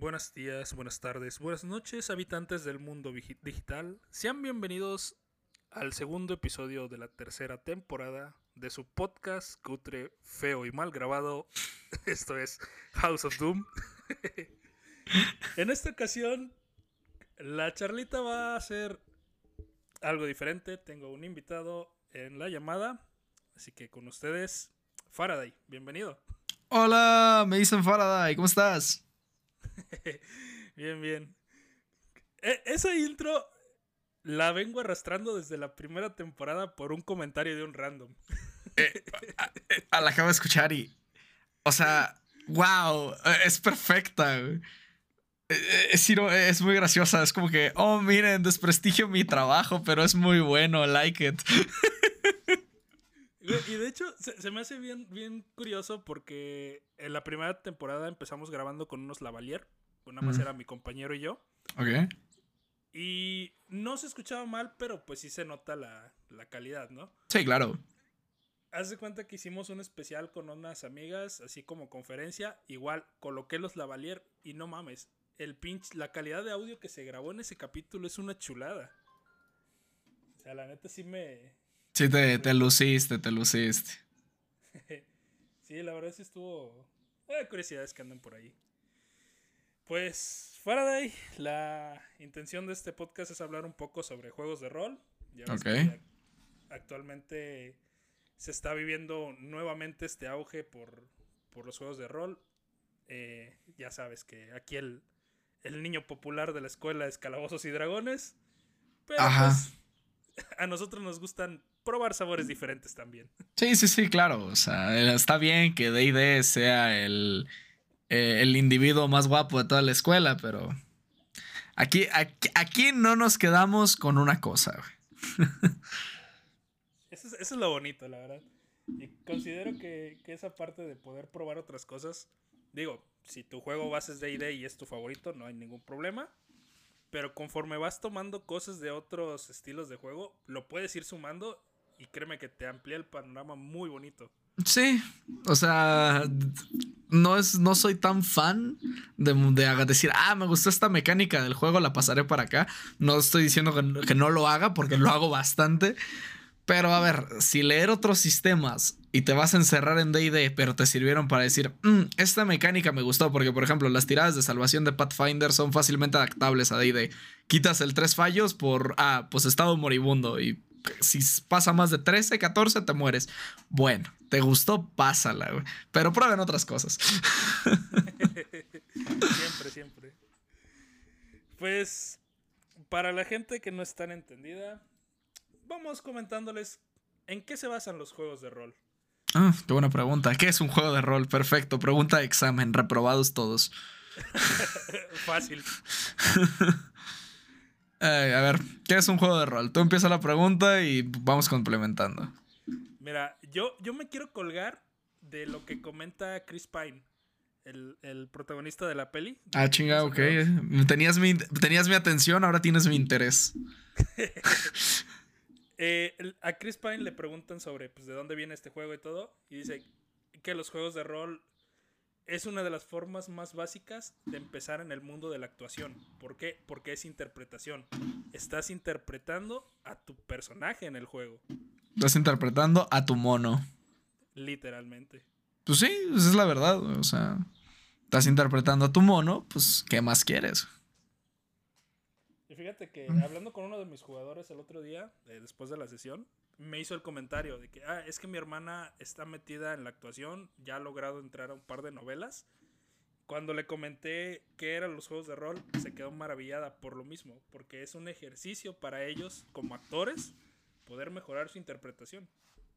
Buenos días, buenas tardes, buenas noches, habitantes del mundo digital. Sean bienvenidos al segundo episodio de la tercera temporada de su podcast cutre, feo y mal grabado. Esto es House of Doom. en esta ocasión, la charlita va a ser algo diferente. Tengo un invitado en la llamada. Así que con ustedes, Faraday, bienvenido. Hola, me dicen Faraday, ¿cómo estás? bien, bien. E, esa intro la vengo arrastrando desde la primera temporada por un comentario de un random. Eh, a, la acabo de escuchar y. O sea, wow, es perfecta. Eh, es, es, muy graciosa. Es como que, oh, miren, desprestigio mi trabajo, pero es muy bueno, like it. Y de hecho, se, me hace bien, bien curioso porque en la primera temporada empezamos grabando con unos lavalier. Nada más era mi compañero y yo. Ok. Y no se escuchaba mal, pero pues sí se nota la, calidad, ¿no? Sí, claro. Haz de cuenta que hicimos un especial con unas amigas, así como conferencia. Igual coloqué los lavalier y no mames. El pinch, la calidad de audio que se grabó en ese capítulo es una chulada. O sea, la neta sí me, Sí, te, te luciste, te luciste. sí, la verdad sí estuvo. Hay curiosidades que andan por ahí. Pues, Faraday, la intención de este podcast es hablar un poco sobre juegos de rol. Ya actualmente se está viviendo nuevamente este auge por, los juegos de rol. Eh, ya sabes que aquí el, el, niño popular de la escuela es Calabozos y Dragones. Pero pues, a nosotros nos gustan probar sabores diferentes también. Sí, sí, sí, claro. O sea, está bien que DD sea el, eh, el individuo más guapo de toda la escuela, pero aquí, aquí, no nos quedamos con una cosa. eso, es, lo bonito, la verdad. Y considero que, que, esa parte de poder probar otras cosas, digo, si tu juego base es DD y es tu favorito, no hay ningún problema. Pero conforme vas tomando cosas de otros estilos de juego, lo puedes ir sumando y créeme que te amplía el panorama muy bonito. Sí, o sea, no, es, no soy tan fan de, de, decir, ah, me gustó esta mecánica del juego, la pasaré para acá. No estoy diciendo que, no lo haga, porque lo hago bastante. Pero a ver, si leer otros sistemas y te vas a encerrar en DD, pero te sirvieron para decir, mm, esta mecánica me gustó, porque por ejemplo, las tiradas de salvación de Pathfinder son fácilmente adaptables a DD. Quitas el tres fallos por, ah, pues estado moribundo y si pasa más de 13, 14, te mueres. Bueno, te gustó, pásala, güey. Pero prueben otras cosas. siempre, siempre. Pues, para la gente que no está entendida, vamos comentándoles en qué se basan los juegos de rol. Ah, qué buena pregunta. ¿Qué es un juego de rol? Perfecto. Pregunta de examen. Reprobados todos. Fácil. a ver, ¿qué es un juego de rol? Tú empieza la pregunta y vamos complementando. Mira, yo, yo me quiero colgar de lo que comenta Chris Pine, el, protagonista de la peli. Ah, chinga, ok. Tenías mi, tenías mi atención, ahora tienes mi interés. Eh, a Chris Pine le preguntan sobre pues, de dónde viene este juego y todo, y dice que los juegos de rol es una de las formas más básicas de empezar en el mundo de la actuación. ¿Por qué? Porque es interpretación. Estás interpretando a tu personaje en el juego. Estás interpretando a tu mono. Literalmente. Pues sí, esa es la verdad. O sea, estás interpretando a tu mono, pues, ¿qué más quieres? Y fíjate que hablando con uno de mis jugadores el otro día, eh, después de la sesión, me hizo el comentario de que, ah, es que mi hermana está metida en la actuación, ya ha logrado entrar a un par de novelas. Cuando le comenté qué eran los juegos de rol, se quedó maravillada por lo mismo, porque es un ejercicio para ellos como actores poder mejorar su interpretación.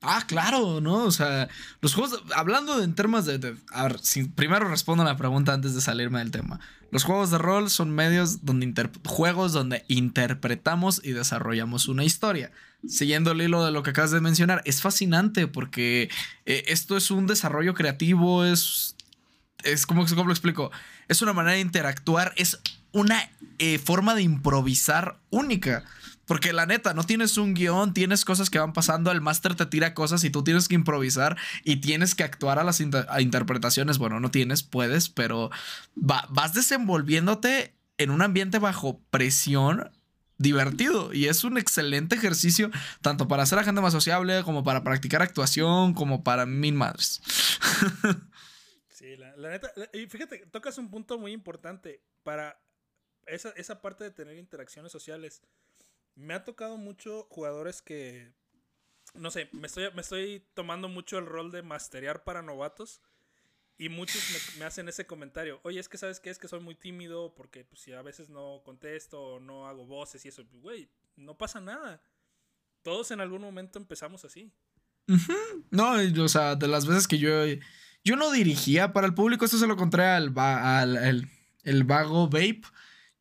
Ah, claro, ¿no? O sea, los juegos, hablando en temas de, a ver, primero respondo a la pregunta antes de salirme del tema. Los juegos de rol son medios donde, juegos donde interpretamos y desarrollamos una historia. Siguiendo el hilo de lo que acabas de mencionar, es fascinante porque eh, esto es un desarrollo creativo, es, es como, ¿cómo lo explico? Es una manera de interactuar, es una eh, forma de improvisar única. Porque la neta, no tienes un guion, tienes cosas que van pasando, el máster te tira cosas y tú tienes que improvisar y tienes que actuar a las interpretaciones. Bueno, no tienes, puedes, pero vas desenvolviéndote en un ambiente bajo presión divertido y es un excelente ejercicio tanto para hacer a gente más sociable como para practicar actuación como para mil madres. sí, la, neta, y fíjate, tocas un punto muy importante para esa, esa parte de tener interacciones sociales. Me ha tocado mucho jugadores que, no sé, me estoy, me estoy tomando mucho el rol de masterear para novatos y muchos me, hacen ese comentario. Oye, es que sabes qué? Es que soy muy tímido porque pues, si a veces no contesto no hago voces y eso. Güey, no pasa nada. Todos en algún momento empezamos así. No, o sea, de las veces que yo... Yo no dirigía para el público, esto se lo conté al, al el vago Vape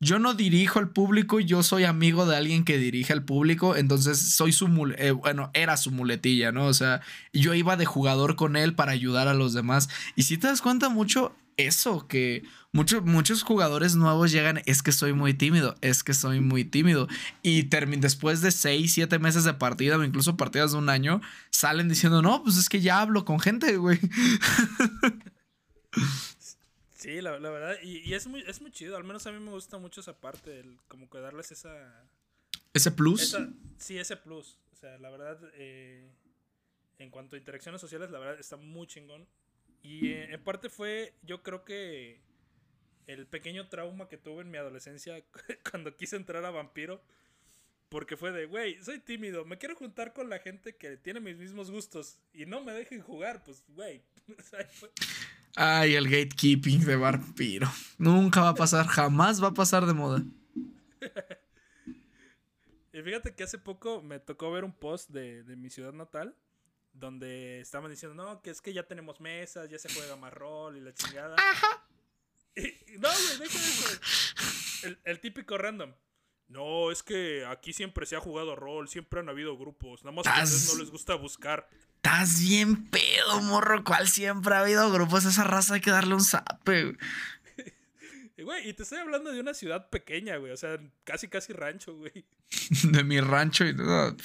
yo no dirijo al público, yo soy amigo de alguien que dirige al público, entonces soy su, eh, bueno, era su muletilla, ¿no? O sea, yo iba de jugador con él para ayudar a los demás. Y si te das cuenta mucho eso, que muchos jugadores nuevos llegan, es que soy muy tímido, es que soy muy tímido. Y después de 6, 7 meses de partida o incluso partidas de un año, salen diciendo, no, pues es que ya hablo con gente, güey. Sí, la, verdad, y, es, muy, es muy chido, al menos a mí me gusta mucho esa parte, el, como que darles esa... ¿Ese plus? sí, ese plus. O sea, la verdad, eh, en cuanto a interacciones sociales, la verdad está muy chingón. Y eh, en parte fue, yo creo que el pequeño trauma que tuve en mi adolescencia cuando quise entrar a Vampiro. Porque fue de, güey, soy tímido, me quiero juntar con la gente que tiene mis mismos gustos y no me dejen jugar, pues, güey. Ay, el gatekeeping de vampiro. Nunca va a pasar, jamás va a pasar de moda. y fíjate que hace poco me tocó ver un post de, mi ciudad natal donde estaban diciendo, no, que es que ya tenemos mesas, ya se juega más rol y la chingada. Ajá. no, güey, deja eso. El, el típico random. No, es que aquí siempre se ha jugado rol, siempre han habido grupos, nada más que a ustedes no les gusta buscar. Estás bien pedo, morro. ¿Cuál siempre ha habido grupos? Esa raza hay que darle un zape, güey. y te estoy hablando de una ciudad pequeña, güey. O sea, casi, casi rancho, güey. de mi rancho y todo.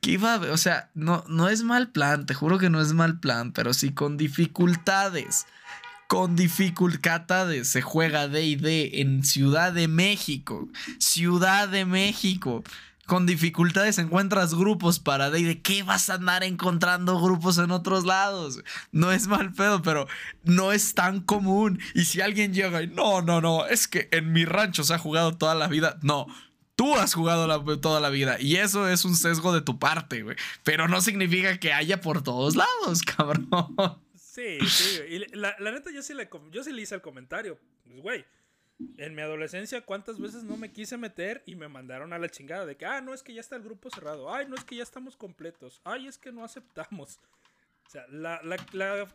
¿Qué iba a? O sea, no, no es mal plan, te juro que no es mal plan, pero sí con dificultades. Con dificultades se juega DD en Ciudad de México. Ciudad de México con dificultades encuentras grupos para de qué vas a andar encontrando grupos en otros lados. No es mal pedo, pero no es tan común. Y si alguien llega y no, no, no, es que en mi rancho se ha jugado toda la vida. No, tú has jugado toda la vida y eso es un sesgo de tu parte, güey. Pero no significa que haya por todos lados, cabrón. Sí, sí, y la, neta yo sí, le, yo sí le hice el comentario. Pues, güey, en mi adolescencia, ¿cuántas veces no me quise meter y me mandaron a la chingada? De que, ah, no es que ya está el grupo cerrado. Ay, no es que ya estamos completos. Ay, es que no aceptamos. O sea, la, la,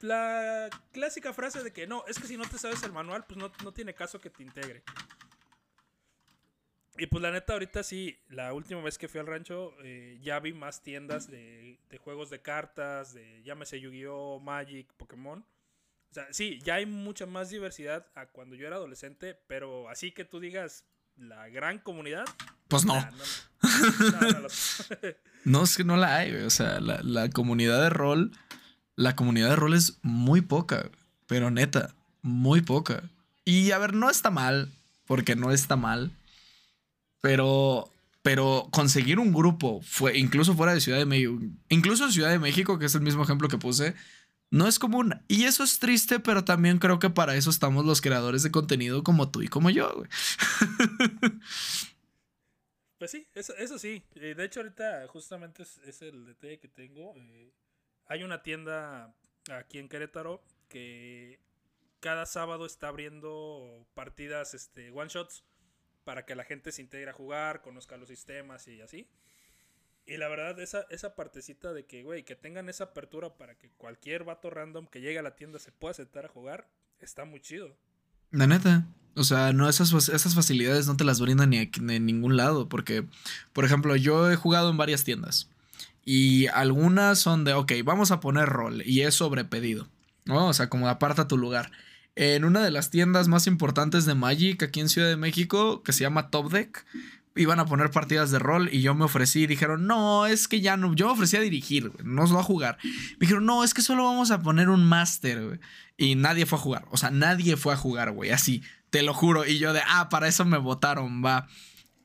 la, clásica frase de que no, es que si no te sabes el manual, pues no, no tiene caso que te integre. Y pues la neta, ahorita sí, la última vez que fui al rancho, eh, ya vi más tiendas de, de, juegos de cartas, de llámese Yu-Gi-Oh, Magic, Pokémon. O sea, sí, ya hay mucha más diversidad a cuando yo era adolescente, pero así que tú digas la gran comunidad. Pues no. no, es que no la hay, O sea, la, comunidad de rol, la comunidad de rol es muy poca, pero neta, muy poca. Y a ver, no está mal, porque no está mal, pero pero conseguir un grupo, fue, incluso fuera de Ciudad de México, incluso en Ciudad de México, que es el mismo ejemplo que puse, no es común. Y eso es triste, pero también creo que para eso estamos los creadores de contenido como tú y como yo, güey. Pues sí, eso, eso sí. Eh, de hecho, ahorita justamente es, el detalle que tengo. Eh, hay una tienda aquí en Querétaro que cada sábado está abriendo partidas, este, one shots, para que la gente se integre a jugar, conozca los sistemas y así. Y la verdad, esa, esa partecita de que, güey, que tengan esa apertura para que cualquier vato random que llegue a la tienda se pueda sentar a jugar, está muy chido. La neta. O sea, no esas, esas facilidades no te las brindan ni en ningún lado. Porque, por ejemplo, yo he jugado en varias tiendas. Y algunas son de, ok, vamos a poner rol. Y es sobre pedido. ¿no? O sea, como aparta tu lugar. En una de las tiendas más importantes de Magic aquí en Ciudad de México, que se llama Top Deck, iban a poner partidas de rol y yo me ofrecí y dijeron, no, es que ya no, yo me ofrecí a dirigir, no os va a jugar. Me dijeron, no, es que solo vamos a poner un máster. Y nadie fue a jugar, o sea, nadie fue a jugar, güey, así, te lo juro. Y yo de, ah, para eso me votaron, va.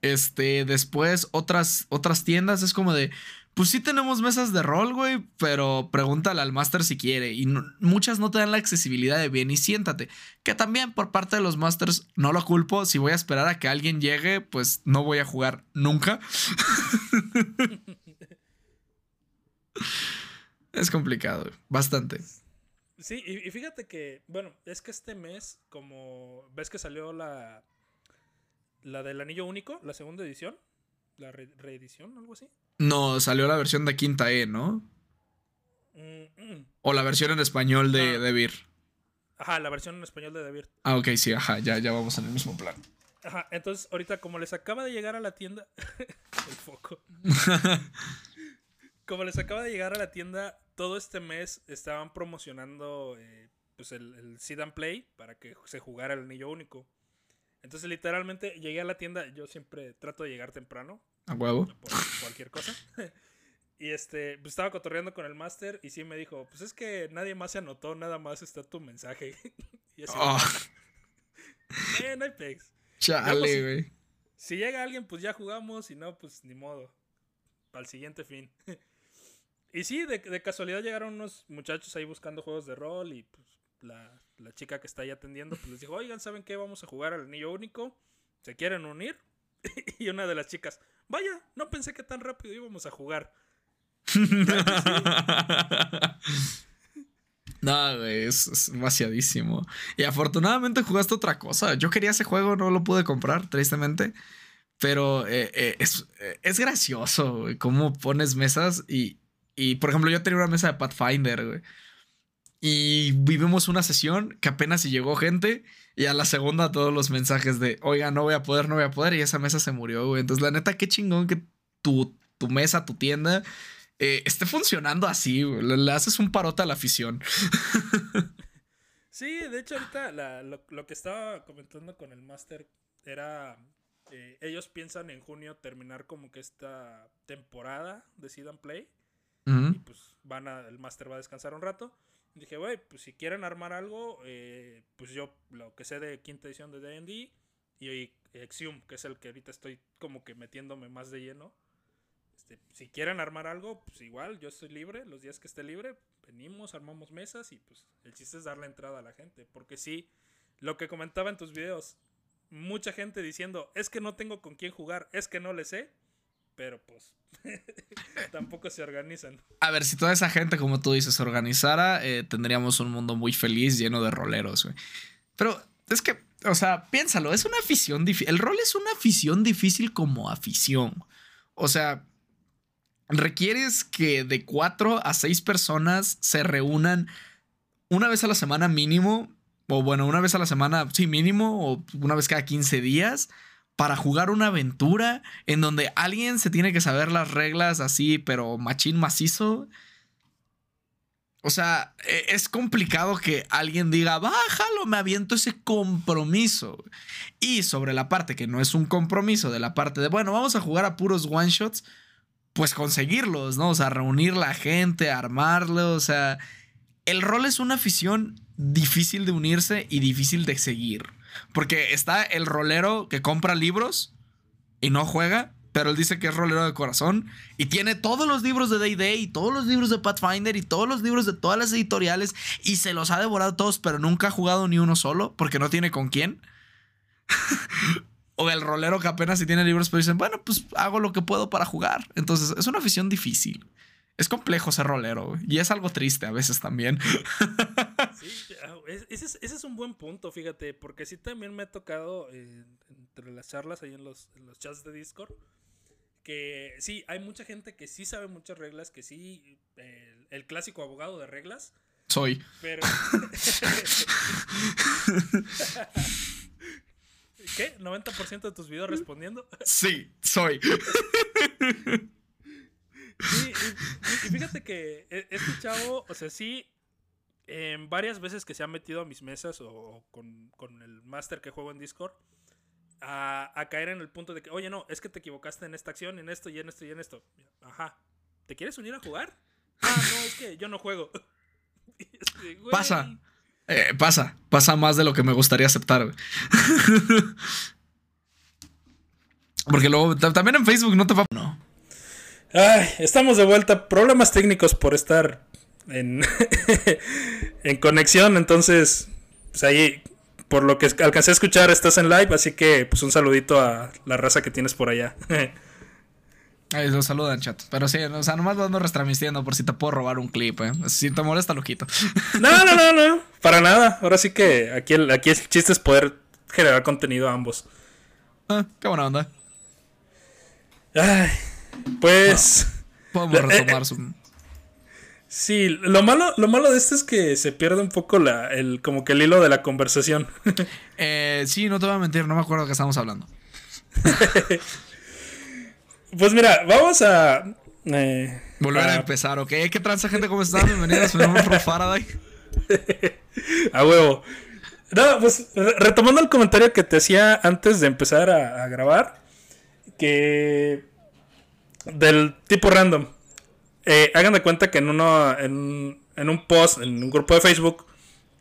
Este, después otras, otras tiendas es como de, pues sí tenemos mesas de rol, güey, pero pregúntale al máster si quiere. Y muchas no te dan la accesibilidad de bien y siéntate. Que también por parte de los masters no lo culpo. Si voy a esperar a que alguien llegue, pues no voy a jugar nunca. es complicado, bastante. Sí, y, fíjate que, bueno, es que este mes, como ves que salió la, la del anillo único, la segunda edición, la reedición, algo así. No, salió la versión de quinta E, ¿no? Mm, mm. O la versión en español de, de Ajá, la versión en español de Debir. Ah, ok, sí, ajá, ya, ya vamos en el mismo plan. Ajá, entonces ahorita como les acaba de llegar a la tienda... el foco. como les acaba de llegar a la tienda, todo este mes estaban promocionando eh, pues el, el Seed and Play para que se jugara el anillo único. Entonces literalmente llegué a la tienda, yo siempre trato de llegar temprano a huevo. Por cualquier cosa. y este, pues estaba cotorreando con el máster y sí me dijo, pues es que nadie más se anotó, nada más está tu mensaje. y así. Oh. eh, no hay pegs. Chale, pues, güey. Si, llega alguien, pues ya jugamos, y no, pues ni modo. Para el siguiente fin. y sí, de, de, casualidad llegaron unos muchachos ahí buscando juegos de rol y pues la, la chica que está ahí atendiendo, pues les dijo, oigan, ¿saben qué? Vamos a jugar al anillo único. ¿Se quieren unir? y una de las chicas, vaya, no pensé que tan rápido íbamos a jugar. no, güey, es, demasiadísimo. Y afortunadamente jugaste otra cosa. Yo quería ese juego, no lo pude comprar, tristemente. Pero eh, eh, es, eh, es, gracioso, güey, cómo pones mesas y, y, por ejemplo, yo tenía una mesa de Pathfinder, güey. Y vivimos una sesión que apenas si llegó gente y a la segunda todos los mensajes de, oiga, no voy a poder, no voy a poder. Y esa mesa se murió, güey. Entonces, la neta, qué chingón que tu, tu mesa, tu tienda, eh, esté funcionando así, güey. Le, haces un parote a la afición. Sí, de hecho, ahorita lo, que estaba comentando con el máster era... Eh, ellos piensan en junio terminar como que esta temporada de Seed and Play. Y pues van a, el máster va a descansar un rato. Dije, güey, pues si quieren armar algo, eh, pues yo lo que sé de quinta edición de D&D y Exium, que es el que ahorita estoy como que metiéndome más de lleno. Este, si quieren armar algo, pues igual, yo estoy libre, los días que esté libre, venimos, armamos mesas y pues el chiste es darle entrada a la gente. Porque sí, lo que comentaba en tus videos, mucha gente diciendo, es que no tengo con quién jugar, es que no le sé pero pues tampoco se organizan. A ver, si toda esa gente, como tú dices, se organizara, eh, tendríamos un mundo muy feliz, lleno de roleros. Pero es que, o sea, piénsalo, es una afición difícil. El rol es una afición difícil como afición. O sea, requieres que de cuatro a seis personas se reúnan una vez a la semana mínimo, o bueno, una vez a la semana, sí, mínimo, o una vez cada 15 días para jugar una aventura en donde alguien se tiene que saber las reglas así, pero machín macizo. O sea, e, es complicado que alguien diga, bájalo, me aviento ese compromiso. Y sobre la parte que no es un compromiso, de la parte de, bueno, vamos a jugar a puros one shots, pues conseguirlos, ¿no? O sea, reunir la gente, armarlo, o sea, el rol es una afición difícil de unirse y difícil de seguir. Porque está el rolero que compra libros y no juega, pero él dice que es rolero de corazón y tiene todos los libros de Day Day y todos los libros de Pathfinder y todos los libros de todas las editoriales y se los ha devorado todos, pero nunca ha jugado ni uno solo porque no tiene con quién. o el rolero que apenas si tiene libros, pero dicen, bueno, pues hago lo que puedo para jugar. Entonces es una afición difícil. Es complejo ser rolero y es algo triste a veces también. Sí, ah, ese es, un buen punto, fíjate, porque sí también me ha tocado eh, entre las charlas ahí en los, chats de Discord, que sí, hay mucha gente que sí sabe muchas reglas, que sí, el clásico abogado de reglas. Soy. Pero... ¿Qué? ¿90% de tus videos respondiendo? Sí, soy. Sí, y, fíjate que este chavo, o sea, sí, varias veces que se ha metido a mis mesas o con, el máster que juego en Discord, a, a, caer en el punto de que, oye, no, es que te equivocaste en esta acción, en esto y en esto y en esto. Ajá. ¿Te quieres unir a jugar? Ah, no, es que yo no juego. pasa. Eh, pasa. Pasa más de lo que me gustaría aceptar. Porque luego también en Facebook no te va. No. Ay, estamos de vuelta. Problemas técnicos por estar en, en conexión. Entonces, pues ahí, por lo que alcancé a escuchar, estás en live. Así que, pues un saludito a la raza que tienes por allá. Ahí lo saludan, chat. Pero sí, o sea, nomás lo ando retransmitiendo por si te puedo robar un clip, ¿eh? Si te molesta, lo quito. No, no, no, no. Para nada. Ahora sí que aquí el, aquí el chiste es poder generar contenido a ambos. Ah, qué buena onda. Ay, pues. podemos retomar su. Sí, lo malo, lo malo de esto es que se pierde un poco la, el, como que el hilo de la conversación. eh, sí, no te voy a mentir, no me acuerdo de qué estamos hablando. Pues mira, vamos a. Eh, Volver a... empezar, ¿ok? ¿Qué transa, gente? ¿Cómo están? Bienvenidos a un Faraday. a huevo. No, pues retomando el comentario que te hacía antes de empezar a, grabar, que. del tipo random. Eh, hagan de cuenta que en uno. En, en un post, en un grupo de Facebook,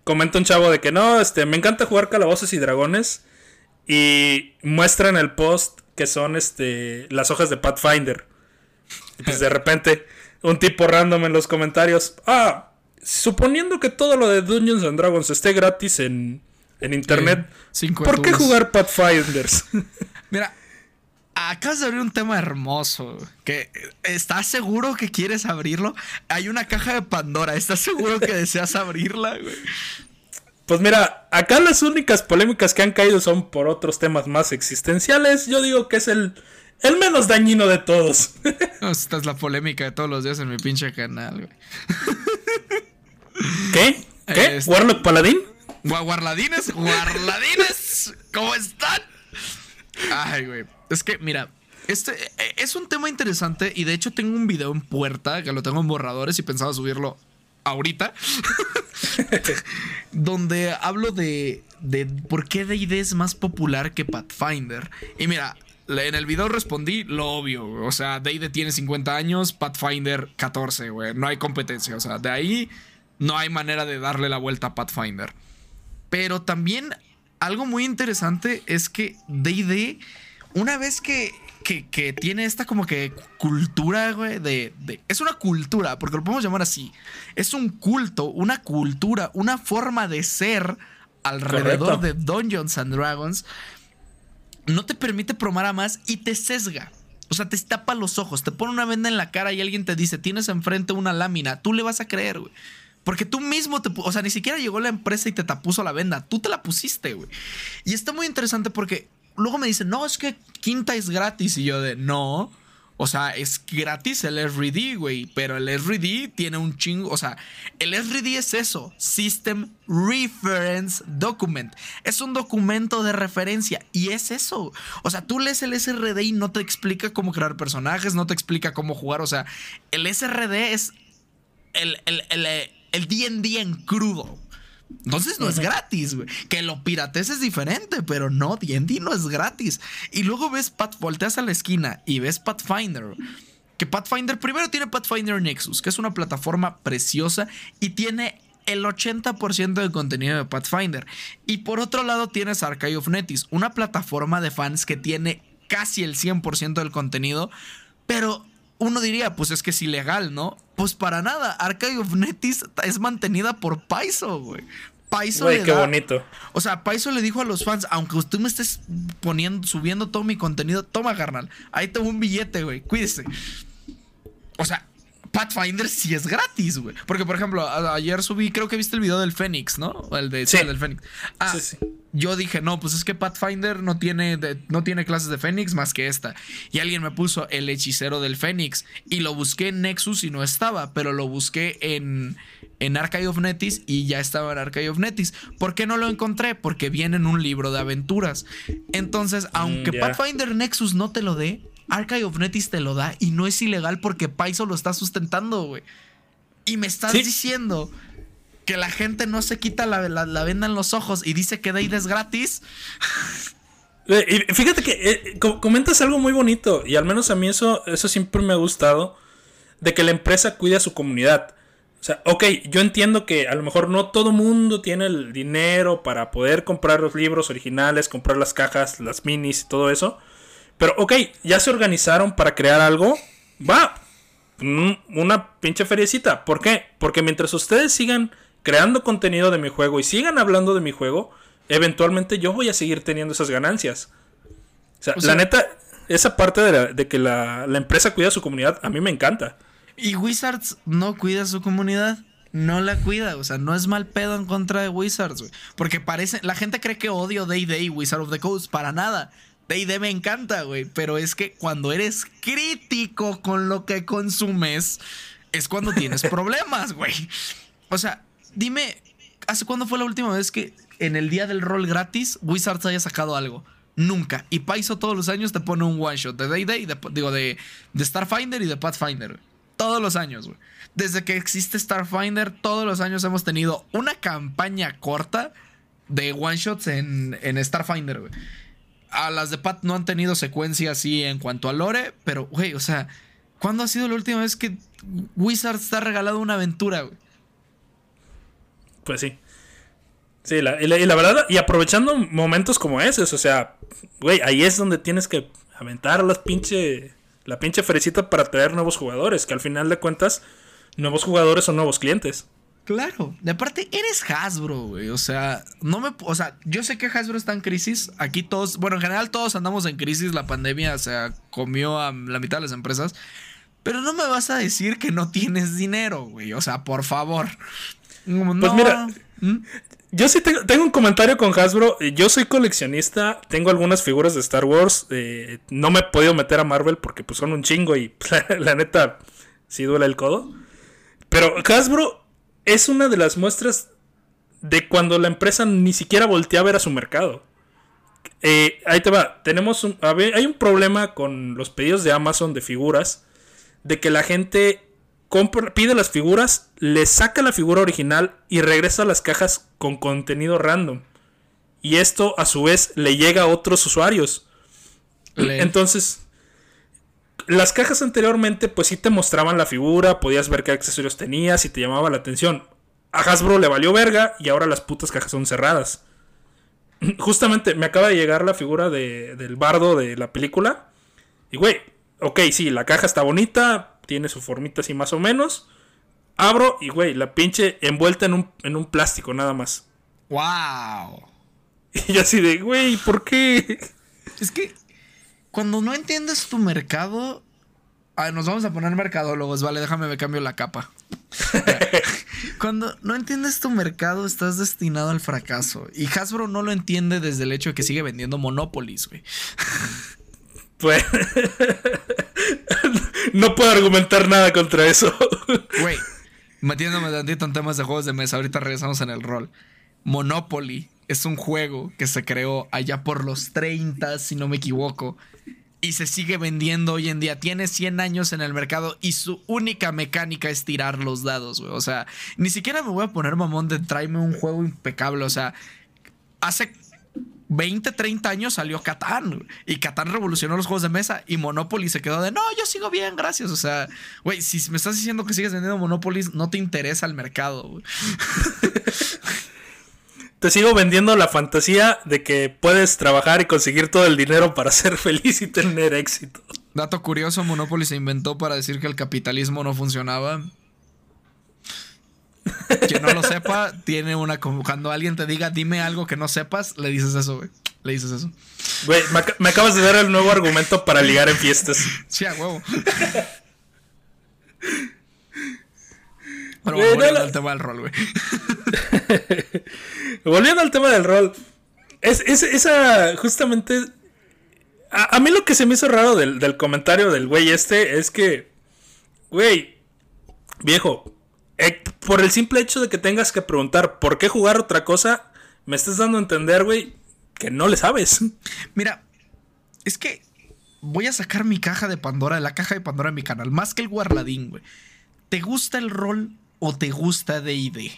comenta un chavo de que no, este, me encanta jugar calabozos y dragones. Y muestra en el post que son este las hojas de Pathfinder. Y pues de repente, un tipo random en los comentarios. Ah, suponiendo que todo lo de Dungeons and Dragons esté gratis en, en internet, ¿por qué jugar Pathfinders? Mira, acabas de abrir un tema hermoso. Que ¿Estás seguro que quieres abrirlo? Hay una caja de Pandora. ¿Estás seguro que deseas abrirla, güey? Pues mira, acá las únicas polémicas que han caído son por otros temas más existenciales. Yo digo que es el, el menos dañino de todos. esta es la polémica de todos los días en mi pinche canal, güey. ¿Qué? ¿Qué? Este- ¿Warlock Paladín? ¿Guarladines? ¿Guarladines? ¿Cómo están? Ay, güey. Es que, mira, este eh, es un tema interesante y de hecho tengo un video en puerta que lo tengo en borradores y pensaba subirlo ahorita, donde hablo de, de por qué DD es más popular que Pathfinder. Y mira, en el video respondí lo obvio, o sea, D&D tiene 50 años, Pathfinder 14, güey, no hay competencia, o sea, de ahí no hay manera de darle la vuelta a Pathfinder. Pero también algo muy interesante es que D&D, una vez que que, tiene esta como que cultura, güey, de, Es una cultura, porque lo podemos llamar así. Es un culto, una cultura, una forma de ser alrededor de Dungeons and Dragons. No te permite promar a más y te sesga. O sea, te tapa los ojos, te pone una venda en la cara y alguien te dice, tienes enfrente una lámina, tú le vas a creer, güey. Porque tú mismo te... O sea, ni siquiera llegó la empresa y te tapuso la venda, tú te la pusiste, güey. Y está muy interesante porque luego me dicen, no, es que quinta es gratis. Y yo de, no. O sea, es gratis el SRD, güey. Pero el SRD tiene un chingo. O sea, el SRD es eso: System Reference Document. Es un documento de referencia. Y es eso. O sea, tú lees el SRD y no te explica cómo crear personajes, no te explica cómo jugar. O sea, el SRD es el, el, el, el DD en crudo. Entonces no es gratis, güey. Que lo pirates es diferente, pero no, D&D no es gratis. Y luego ves, Pat, volteas a la esquina y ves Pathfinder. Que Pathfinder, primero tiene Pathfinder Nexus, que es una plataforma preciosa y tiene el 80% del contenido de Pathfinder. Y por otro lado tienes Archive of Netis, una plataforma de fans que tiene casi el 100% del contenido, pero uno diría, pues es que es ilegal, ¿no? Pues para nada. Archive of Netis es mantenida por Paizo, güey. Paizo Güey, qué bonito. O sea, Paizo le dijo a los fans, aunque usted me estés poniendo, subiendo todo mi contenido, toma, carnal. Ahí tengo un billete, güey. Cuídese. O sea, Pathfinder sí es gratis, güey. Porque, por ejemplo, ayer subí, creo que viste el video del Fénix, ¿no? El de sí. del Fénix. Ah, sí, sí yo dije, no, pues es que Pathfinder no tiene, no tiene clases de Fénix más que esta. Y alguien me puso el hechicero del Fénix. Y lo busqué en Nexus y no estaba, pero lo busqué en, en Archive of Netis y ya estaba en Archive of Netis. ¿Por qué no lo encontré? Porque viene en un libro de aventuras. Entonces, mm, aunque Pathfinder Nexus no te lo dé, Archive of Netis te lo da y no es ilegal porque Paizo lo está sustentando, güey. Y me estás diciendo que la gente no se quita la, venda en los ojos y dice que Dade es gratis. Y fíjate que eh, comentas algo muy bonito y al menos a mí eso, eso siempre me ha gustado, de que la empresa cuide a su comunidad. O sea, ok, yo entiendo que a lo mejor no todo mundo tiene el dinero para poder comprar los libros originales, comprar las cajas, las minis y todo eso. Pero ok, ya se organizaron para crear algo. Va, una pinche feriecita. ¿Por qué? Porque mientras ustedes sigan creando contenido de mi juego y sigan hablando de mi juego, eventualmente yo voy a seguir teniendo esas ganancias. O sea, la neta, esa parte de, que la, empresa cuida a su comunidad, a mí me encanta. Y Wizards no cuida a su comunidad. No la cuida, o sea, no es mal pedo en contra de Wizards, güey. Porque parece, la gente cree que odio Day Day, Wizard of the Coast, para nada. Day Day me encanta, güey. Pero es que cuando eres crítico con lo que consumes, es cuando tienes problemas, güey. O sea, dime, ¿hace cuándo fue la última vez que en el día del rol gratis, Wizards haya sacado algo. Nunca. Y Paizo todos los años te pone un one shot de Day Day, digo, de, de Starfinder y de Pathfinder. Todos los años, güey. Desde que existe Starfinder, todos los años hemos tenido una campaña corta de one shots en, en Starfinder, güey. A las de Pat no han tenido secuencia así en cuanto a lore, pero, güey, o sea, ¿cuándo ha sido la última vez que Wizards te ha regalado una aventura, güey? Pues sí. Sí, la, y, la, verdad, y aprovechando momentos como esos, o sea, güey, ahí es donde tienes que aventar las pinche, la pinche fresita para traer nuevos jugadores, que al final de cuentas, nuevos jugadores son nuevos clientes. Claro, de aparte eres Hasbro, güey, o sea, no me, o sea, yo sé que Hasbro está en crisis, aquí todos, bueno, en general todos andamos en crisis, la pandemia o sea, comió a la mitad de las empresas, pero no me vas a decir que no tienes dinero, güey, o sea, por favor. Pues mira, ¿Mm? Yo sí tengo, un comentario con Hasbro. Yo soy coleccionista, tengo algunas figuras de Star Wars. Eh, no me he podido meter a Marvel porque pues son un chingo y la, neta sí duele el codo. Pero Hasbro es una de las muestras de cuando la empresa ni siquiera voltea a ver a su mercado. Eh, ahí te va. Tenemos un, hay un problema con los pedidos de Amazon de figuras. De que la gente pide las figuras, le saca la figura original y regresa a las cajas con contenido random. Y esto a su vez le llega a otros usuarios. Entonces, las cajas anteriormente pues sí te mostraban la figura, podías ver qué accesorios tenías y te llamaba la atención. A Hasbro le valió verga y ahora las putas cajas son cerradas. Justamente me acaba de llegar la figura de, del bardo de la película. Y güey, ok, sí, la caja está bonita, tiene su formita así más o menos. Abro y, güey, la pinche envuelta en un, en un plástico nada más. ¡Wow! Y así de, güey, ¿por qué? Es que cuando no entiendes tu mercado. nos vamos a poner mercadólogos, vale, déjame me cambio la capa. Cuando no entiendes tu mercado, estás destinado al fracaso. Y Hasbro no lo entiende desde el hecho de que sigue vendiendo Monopolies, güey. Pues. no puedo argumentar nada contra eso. Güey, metiéndome tantito en temas de juegos de mesa, ahorita regresamos en el rol. Monopoly es un juego que se creó allá por los 30, si no me equivoco. Y se sigue vendiendo hoy en día. Tiene 100 años en el mercado y su única mecánica es tirar los dados, güey. O sea, ni siquiera me voy a poner mamón de tráeme un juego impecable. O sea, hace 20, 30 años salió Catán. Y Catán revolucionó los juegos de mesa. Y Monopoly se quedó de no, yo sigo bien, gracias. O sea, güey, si me estás diciendo que sigues vendiendo Monopoly, no te interesa el mercado. te sigo vendiendo la fantasía de que puedes trabajar y conseguir todo el dinero para ser feliz y tener éxito. Dato curioso: Monopoly se inventó para decir que el capitalismo no funcionaba. Quien no lo sepa, tiene una. Cuando alguien te diga, dime algo que no sepas, le dices eso, güey. Le dices eso. Güey, me, acabas de dar el nuevo argumento para ligar en fiestas. Sí, a huevo. Pero volviendo al tema del rol, güey. volviendo al tema del rol. Es, esa, justamente. A, mí lo que se me hizo raro del, del comentario del güey este es que. Güey, viejo, eh, por el simple hecho de que tengas que preguntar por qué jugar otra cosa, me estás dando a entender, güey, que no le sabes. Mira, es que voy a sacar mi caja de Pandora, la caja de Pandora de mi canal, más que el guarladín, güey. ¿Te gusta el rol o te gusta DD?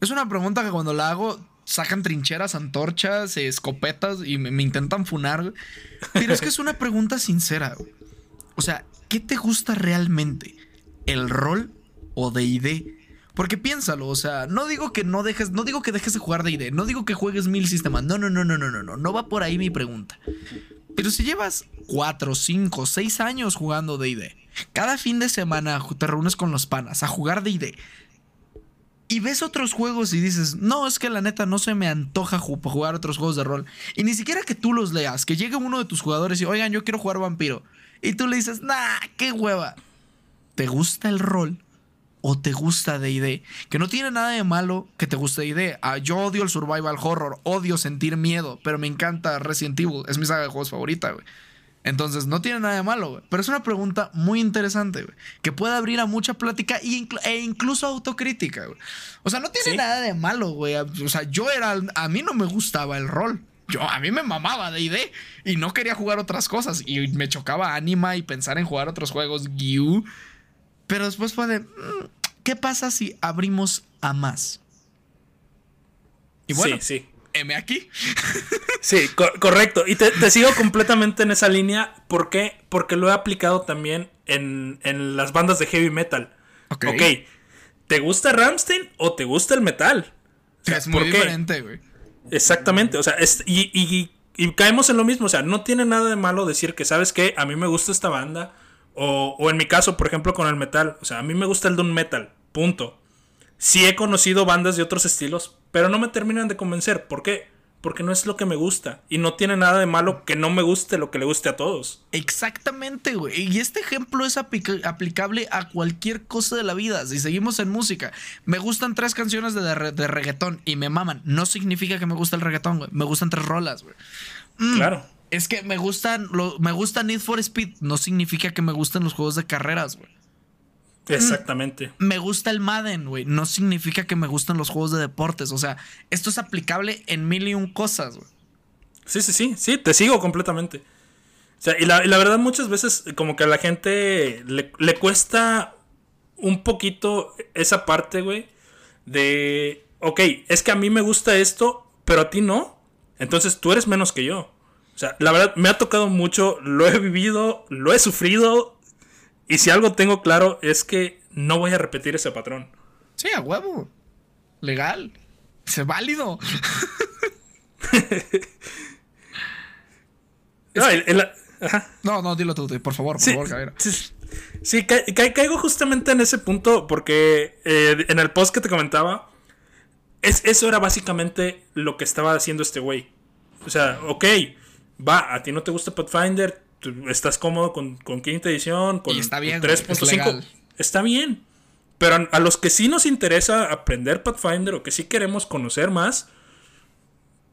Es una pregunta que cuando la hago, sacan trincheras, antorchas, escopetas y me, intentan funar. Pero es que es una pregunta sincera. O sea, ¿qué te gusta realmente? ¿El rol o D&D? Porque piénsalo, o sea, no digo que no dejes, no digo que dejes de jugar D&D, no digo que juegues mil sistemas, no, no, no, no, no, no, no, no va por ahí mi pregunta. Pero si llevas 4, 5, 6 años jugando D&D, cada fin de semana te reúnes con los panas a jugar D&D, y ves otros juegos y dices, no, es que la neta no se me antoja jugar otros juegos de rol. Y ni siquiera que tú los leas, que llegue uno de tus jugadores y, oigan, yo quiero jugar vampiro. Y tú le dices, nah, qué hueva. ¿Te gusta el rol? ¿O te gusta DD? Que no tiene nada de malo que te guste DD. Ah, yo odio el survival horror, odio sentir miedo, pero me encanta Resident Evil. Es mi saga de juegos favorita, güey. Entonces, no tiene nada de malo, güey. Pero es una pregunta muy interesante, güey. Que puede abrir a mucha plática e, incluso autocrítica, güey. O sea, no tiene nada de malo, güey. O sea, yo era. A mí no me gustaba el rol. Yo, a mí me mamaba de ID y no quería jugar otras cosas. Y me chocaba Anima y pensar en jugar otros juegos, Gyu. Pero después fue de. Mm, ¿Qué pasa si abrimos a más? Y bueno, sí, sí. M aquí. sí, correcto. Y te, sigo completamente en esa línea. ¿Por qué? Porque lo he aplicado también en, las bandas de heavy metal. Ok. ¿Te gusta Ramstein o te gusta el metal? es muy diferente, güey. Exactamente. O sea, y, caemos en lo mismo. O sea, no tiene nada de malo decir que, ¿sabes qué? A mí me gusta esta banda. O, o en mi caso, por ejemplo, con el metal. O sea, a mí me gusta el doom metal. Punto. Sí he conocido bandas de otros estilos, pero no me terminan de convencer. ¿Por qué? Porque no es lo que me gusta. Y no tiene nada de malo que no me guste lo que le guste a todos. Exactamente, güey. Y este ejemplo es aplicable a cualquier cosa de la vida. Si seguimos en música, me gustan tres canciones de, de reggaetón y me maman. No significa que me guste el reggaetón, güey. Me gustan tres rolas, güey. Mm, claro. Es que me gustan, me gusta Need for Speed. No significa que me gusten los juegos de carreras, güey. Exactamente. Me gusta el Madden, güey. No significa que me gusten los juegos de deportes. O sea, esto es aplicable en mil y un cosas, güey. Sí, sí, sí. Sí, te sigo completamente. O sea, y la, verdad, muchas veces, como que a la gente le, le cuesta un poquito esa parte, güey. De. Ok, es que a mí me gusta esto, pero a ti no. Entonces tú eres menos que yo. O sea, la verdad, me ha tocado mucho, lo he vivido, lo he sufrido y si algo tengo claro es que no voy a repetir ese patrón. Sí, a huevo. Legal. Es válido. no, no, dilo tú, por favor, por favor, Javier. Sí, caigo justamente en ese punto porque eh, en el post que te comentaba, es, eso era básicamente lo que estaba haciendo este güey. O sea, ok, va, a ti no te gusta Pathfinder, estás cómodo con, quinta edición, con 3.5. Está bien. Pero a, los que sí nos interesa aprender Pathfinder o que sí queremos conocer más,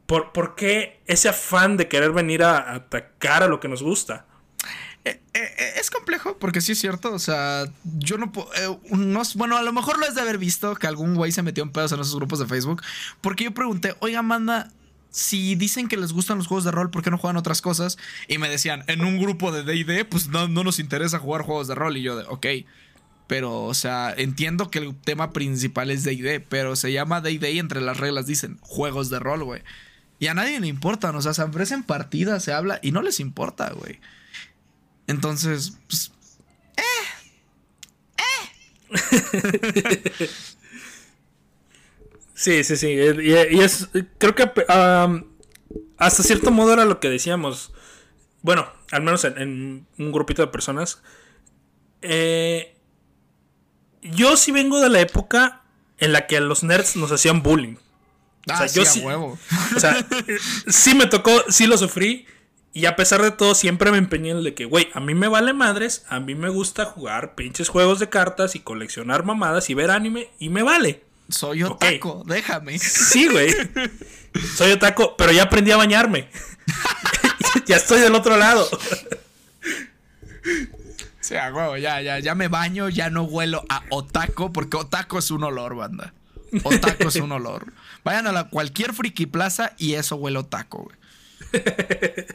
¿por, qué ese afán de querer venir a, atacar a lo que nos gusta? Eh, eh, eh, es complejo porque sí es cierto, o sea, yo no puedo, bueno, a lo mejor lo has de haber visto que algún güey se metió en pedos en esos grupos de Facebook, porque yo pregunté, oiga, manda, si dicen que les gustan los juegos de rol, ¿por qué no juegan otras cosas? Y me decían, en un grupo de DD, pues no, nos interesa jugar juegos de rol. Y yo de, ok. Pero, o sea, entiendo que el tema principal es DD, pero se llama DD y entre las reglas dicen juegos de rol, güey. Y a nadie le importa, o sea, se ofrecen partidas, se habla y no les importa, güey. Entonces, pues. ¡Eh! ¡Eh! Sí, sí, sí. Y, es, creo que hasta cierto modo era lo que decíamos. Bueno, al menos en, un grupito de personas. Eh, yo sí vengo de la época en la que los nerds nos hacían bullying. o sea, ah, yo sí, huevo. O sea, sí me tocó, sí lo sufrí. Y a pesar de todo, siempre me empeñé en el de que, güey, a mí me vale madres, a mí me gusta jugar pinches juegos de cartas y coleccionar mamadas y ver anime, y me vale. Soy otaco, déjame. Sí, güey. Soy otaco, pero ya aprendí a bañarme. ya estoy del otro lado. O sea, güey, ya, ya, ya me baño, ya no huelo a otaco, porque otaco es un olor, banda. Otaco es un olor. Vayan a la, cualquier friki plaza y eso huele otaco, güey.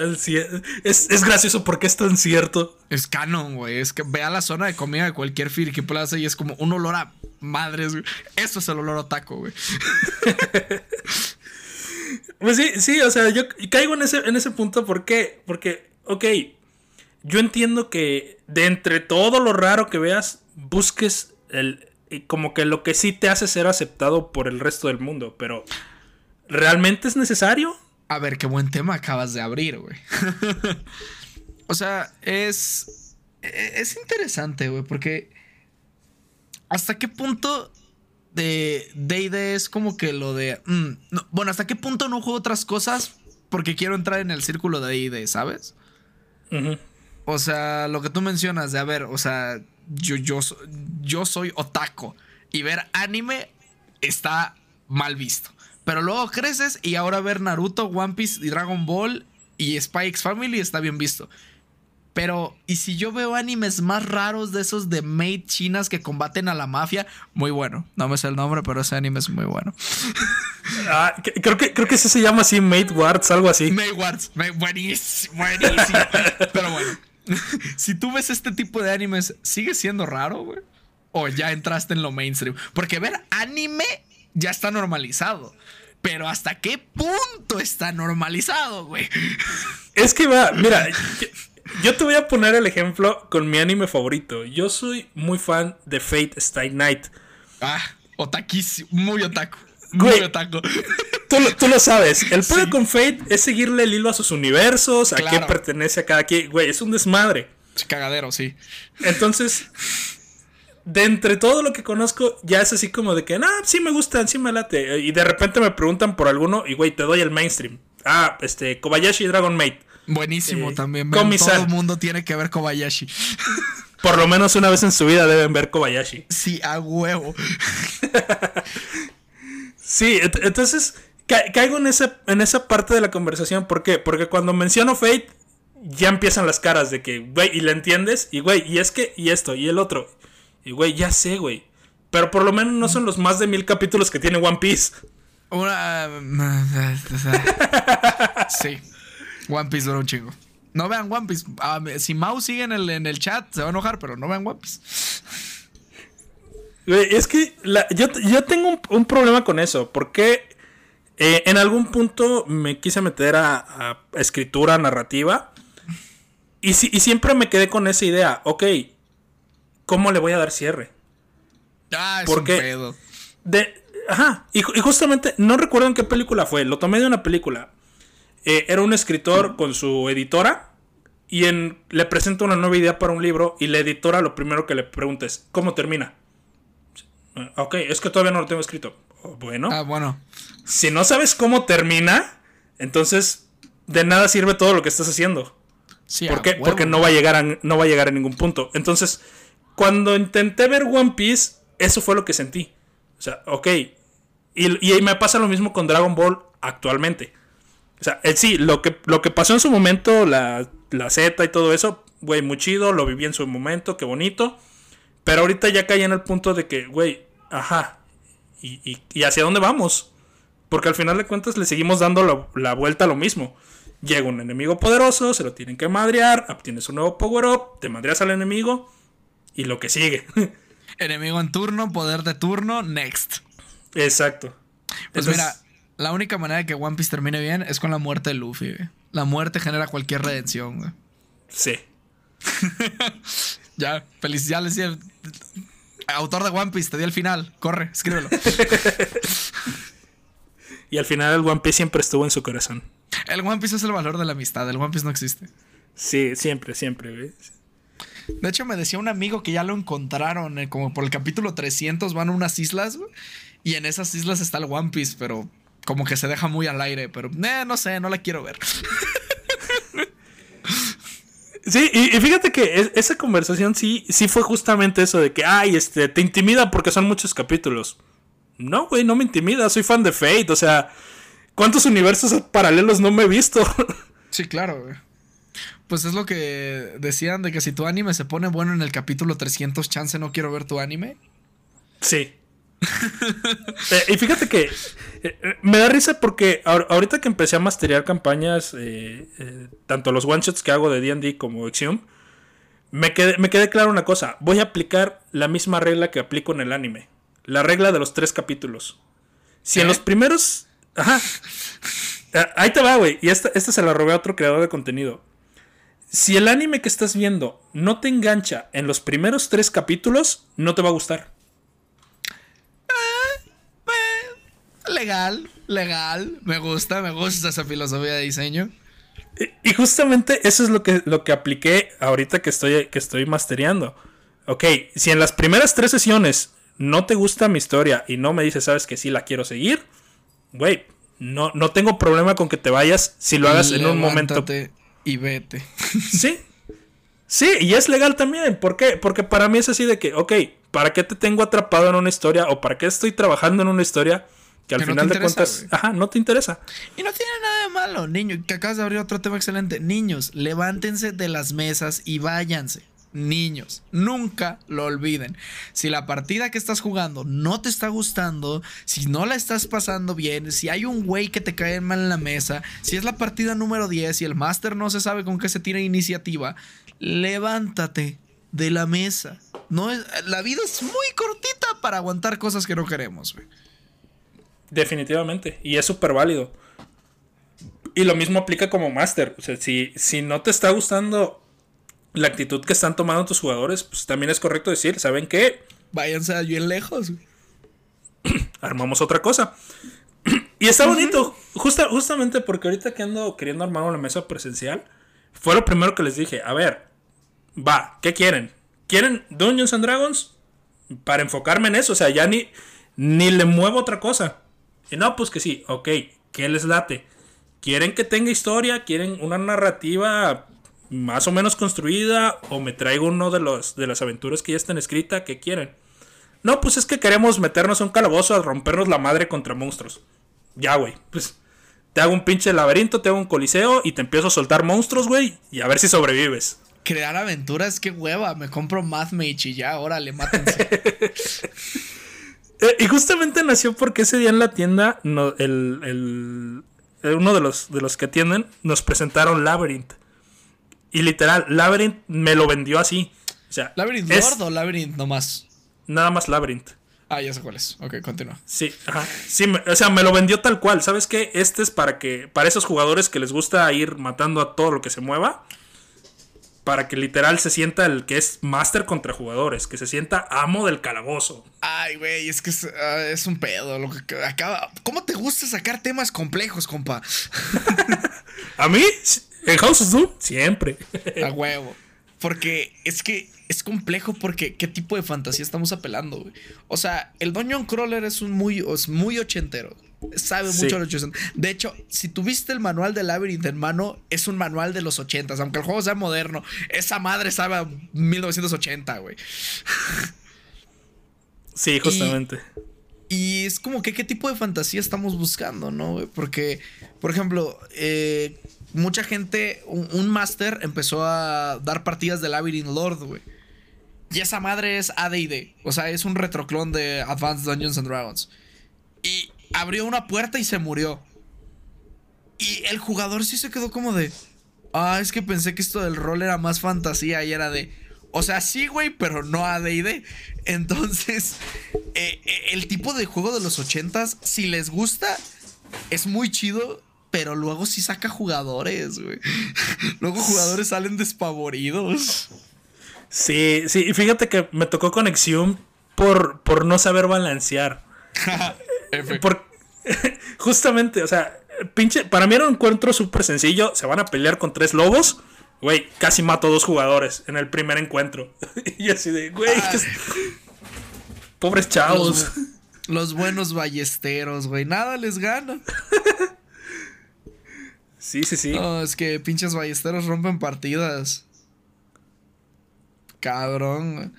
Tan es, es gracioso porque es tan cierto. Es canon, güey. Es que ve a la zona de comida de cualquier Friki Plaza y es como un olor a madres, güey. Eso es el olor a taco, güey. pues sí, sí, o sea, yo caigo en ese, en ese punto. ¿Por qué? Porque, ok, yo entiendo que de entre todo lo raro que veas, busques el, como que lo que sí te hace ser aceptado por el resto del mundo, pero ¿realmente es necesario? A ver, qué buen tema acabas de abrir, güey. o sea, es. Es interesante, güey, porque. ¿Hasta qué punto de DD es como que lo de. Mm, bueno, ¿hasta qué punto no juego otras cosas? Porque quiero entrar en el círculo de DD, ¿sabes? O sea, lo que tú mencionas de, a ver, o sea, yo, yo, yo soy otaco y ver anime está mal visto. Pero luego creces y ahora ver Naruto, One Piece y Dragon Ball y Spy X Family está bien visto. Pero, ¿y si yo veo animes más raros de esos de maid chinas que combaten a la mafia? Muy bueno. No me sé el nombre, pero ese anime es muy bueno. Ah, creo, que, creo que ese se llama así, Maid Wards, algo así. Maid Wards, buenísimo, buenísimo. pero bueno, si tú ves este tipo de animes, ¿sigue siendo raro, güey? O ya entraste en lo mainstream. Porque ver anime ya está normalizado. Pero ¿hasta qué punto está normalizado, güey? Es que va, mira, yo, te voy a poner el ejemplo con mi anime favorito. Yo soy muy fan de Fate Stay Night. Ah, otaquísimo, muy otaku. Muy otaku. Tú, lo sabes. El pedo con Fate es seguirle el hilo a sus universos, a qué pertenece a cada quien. Güey, es un desmadre. Cagadero, sí. Entonces, de entre todo lo que conozco, ya es así como de que, ah, sí me gustan, sí me late. Y de repente me preguntan por alguno y, güey, te doy el mainstream. Ah, este, Kobayashi Dragon Maid. Buenísimo eh, también. Todo el mundo tiene que ver Kobayashi. Por lo menos una vez en su vida deben ver Kobayashi. Sí, a huevo. sí, entonces caigo en esa, en esa parte de la conversación. ¿Por qué? Porque cuando menciono Fate, ya empiezan las caras de que, güey, y le entiendes, y güey, y es que, y esto, y el otro. Y güey, ya sé, güey. Pero por lo menos no son los más de mil capítulos que tiene One Piece. Una. sí. One Piece dura un chingo. No vean One Piece. Ah, si Mau sigue en el, en el chat, se va a enojar, pero no vean One Piece. Es que yo, yo, tengo un, problema con eso. Porque eh, en algún punto me quise meter a, a escritura narrativa. Y, si, y siempre me quedé con esa idea. Ok, ¿cómo le voy a dar cierre? Ah, es Porque un pedo. De, ajá, y, justamente no recuerdo en qué película fue, lo tomé de una película. Eh, era un escritor con su editora y en, le presenta una nueva idea para un libro y la editora lo primero que le pregunta es, ¿cómo termina? Ok, es que todavía no lo tengo escrito. Oh, bueno. Ah, bueno. Si no sabes cómo termina, entonces de nada sirve todo lo que estás haciendo. Sí, ¿Por qué? Porque no va, a llegar a, no va a llegar a ningún punto. Entonces, cuando intenté ver One Piece, eso fue lo que sentí. O sea, ok. Y, y me pasa lo mismo con Dragon Ball actualmente. O sea, eh, sí, lo que, lo que pasó en su momento, la, la Z y todo eso, güey, muy chido, lo viví en su momento, qué bonito. Pero ahorita ya caí en el punto de que, güey, ajá, y, y, hacia dónde vamos? Porque al final de cuentas le seguimos dando la, vuelta a lo mismo. Llega un enemigo poderoso, se lo tienen que madrear, obtienes un nuevo power-up, te madreas al enemigo, y lo que sigue. Enemigo en turno, poder de turno, next. Exacto. Pues mira, la única manera de que One Piece termine bien es con la muerte de Luffy, La muerte genera cualquier redención, güey. Sí. ya, feliz, ya. Autor de One Piece, te di el final. Corre, escríbelo. y al final el One Piece siempre estuvo en su corazón. El One Piece es el valor de la amistad. El One Piece no existe. Sí, siempre, siempre, güey. De hecho, me decía un amigo que ya lo encontraron, eh, como por el capítulo 300 van a unas islas, y en esas islas está el One Piece, pero como que se deja muy al aire, pero eh, no sé, no la quiero ver. Sí, y, fíjate que esa conversación sí, sí fue justamente eso de que, ay, este, te intimida porque son muchos capítulos. No, güey, no me intimida, soy fan de Fate, o sea, ¿cuántos universos paralelos no me he visto? Sí, claro, güey. Pues es lo que decían de que si tu anime se pone bueno en el capítulo 300, chance no quiero ver tu anime. Sí. Eh, y fíjate que eh, eh, me da risa porque ahorita que empecé a masterear campañas, tanto los one shots que hago de DD como Exium, me quedé, me quedé claro una cosa. Voy a aplicar la misma regla que aplico en el anime. La regla de los tres capítulos. Si en los primeros. Ajá. Ahí te va, güey. Y esta, esta se la robé a otro creador de contenido. Si el anime que estás viendo no te engancha en los primeros tres capítulos, no te va a gustar. legal, legal. Me gusta, me gusta esa filosofía de diseño. Y, justamente eso es lo que, lo que apliqué ahorita que estoy, que estoy mastereando. Ok, si en las primeras tres sesiones no te gusta mi historia y no me dices, sabes que sí la quiero seguir, güey, no, no tengo problema con que te vayas si lo hagas en un momento. Y vete. Sí. Sí, y es legal también. ¿Por qué? Porque para mí es así de que, ok, ¿para qué te tengo atrapado en una historia? ¿O para qué estoy trabajando en una historia? Que al final de cuentas, ajá, no te interesa. Y no tiene nada de malo, niño. Que acabas de abrir otro tema excelente. Niños, levántense de las mesas y váyanse. Niños, nunca lo olviden. Si la partida que estás jugando no te está gustando, si no la estás pasando bien, si hay un güey que te cae mal en la mesa, si es la partida número 10 y el máster no se sabe con qué se tira iniciativa, levántate de la mesa. No es, la vida es muy cortita para aguantar cosas que no queremos. Definitivamente. Y es súper válido. Y lo mismo aplica como máster. O sea, si, si no te está gustando la actitud que están tomando tus jugadores, pues también es correcto decir, ¿saben qué? Váyanse allí en lejos. Armamos otra cosa. y está bonito. Justa, justamente porque ahorita que ando queriendo armar una mesa presencial, fue lo primero que les dije. A ver, va, ¿qué quieren? ¿Quieren Dungeons and Dragons? Para enfocarme en eso. O sea, ya ni, ni le muevo otra cosa. Y no, pues que sí, ok, ¿qué les late? ¿Quieren que tenga historia? ¿Quieren una narrativa más o menos construida? ¿O me traigo uno de, los, de las aventuras que ya están escritas? ¿Qué quieren? No, pues es que queremos meternos a un calabozo a rompernos la madre contra monstruos. Ya, güey, pues te hago un pinche laberinto, te hago un coliseo y te empiezo a soltar monstruos, güey, y a ver si sobrevives. Crear aventuras, qué hueva, me compro Math Mage y ya, órale, mátense. Eh, y justamente nació porque ese día en la tienda, el, uno de los, de los que atienden, nos presentaron Labyrinth. Y literal, Labyrinth me lo vendió así. O sea, ¿Labyrinth Lord o Labyrinth nomás? Nada más Labyrinth. Ah, ya sé cuál es. Ok, continúa. Sí, ajá. Sí, o sea, me lo vendió tal cual. ¿Sabes qué? Este es para que, para esos jugadores que les gusta ir matando a todo lo que se mueva para que literal se sienta el que es máster contra jugadores, que se sienta amo del calabozo. Ay, güey, es que es, ah, un pedo lo que acaba. ¿Cómo te gusta sacar temas complejos, compa? A mí, en House of Doom, siempre. A huevo. Porque es que es complejo porque qué tipo de fantasía estamos apelando, güey. O sea, el Dungeon Crawler es un muy, es muy ochentero. Sabe mucho de los 80. De hecho, si tuviste el manual de Labyrinth en mano, es un manual de los 80. Aunque el juego sea moderno, esa madre sabe a 1980, güey. Sí, justamente. Y, es como que qué tipo de fantasía estamos buscando, ¿no? Porque, por ejemplo, eh, mucha gente, un, un máster empezó a dar partidas de Labyrinth Lord, güey. Y esa madre es ADD. O sea, es un retroclon de Advanced Dungeons and Dragons. Y abrió una puerta y se murió. Y el jugador sí se quedó como de. Ah, es que pensé que esto del rol era más fantasía y era de. O sea, sí, güey, pero no ADD. Entonces, eh, eh, el tipo de juego de los ochentas, si les gusta, es muy chido, pero luego sí saca jugadores, güey. luego jugadores salen despavoridos. Sí, sí, y fíjate que me tocó conexión por, por no saber balancear. justamente, o sea, pinche, para mí era un encuentro súper sencillo. Se van a pelear con tres lobos. Güey, casi mato a dos jugadores en el primer encuentro. y así de, güey, pobres chavos. Los, buenos ballesteros, güey, nada les gana. Sí, sí, sí. No, es que pinches ballesteros rompen partidas. Cabrón.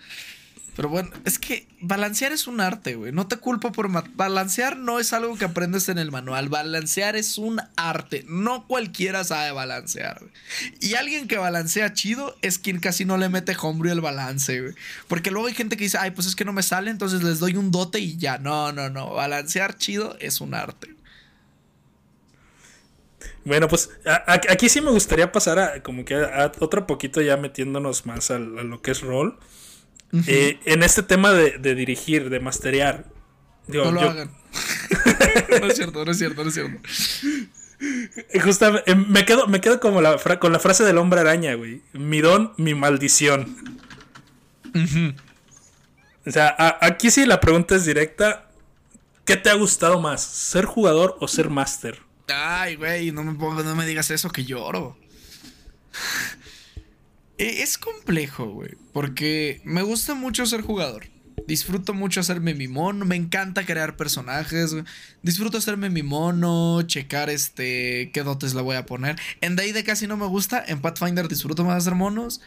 Pero bueno, es que balancear es un arte, güey. No te culpo por balancear, no es algo que aprendes en el manual. Balancear es un arte. No cualquiera sabe balancear, güey. Y alguien que balancea chido es quien casi no le mete homebrew el balance, güey. Porque luego hay gente que dice, ay, pues es que no me sale, entonces les doy un dote y ya. No, no, no. Balancear chido es un arte. Bueno, pues aquí sí me gustaría pasar a como que a, otro poquito ya metiéndonos más a, lo que es rol. Eh, en este tema de, dirigir, de masterear. no lo hagan. no es cierto, no es cierto, no es cierto. Justamente, eh, me quedo, me quedo como la con la frase del hombre araña, güey. Mi don, mi maldición. O sea, aquí sí la pregunta es directa. ¿Qué te ha gustado más? ¿Ser jugador o ser máster? Ay, güey, no me, digas eso que lloro. E, es complejo, güey. Porque me gusta mucho ser jugador. Disfruto mucho hacerme mi mono. Me encanta crear personajes. Disfruto hacerme mi mono. Checar este. qué dotes le voy a poner. En de casi no me gusta. En Pathfinder disfruto más hacer monos.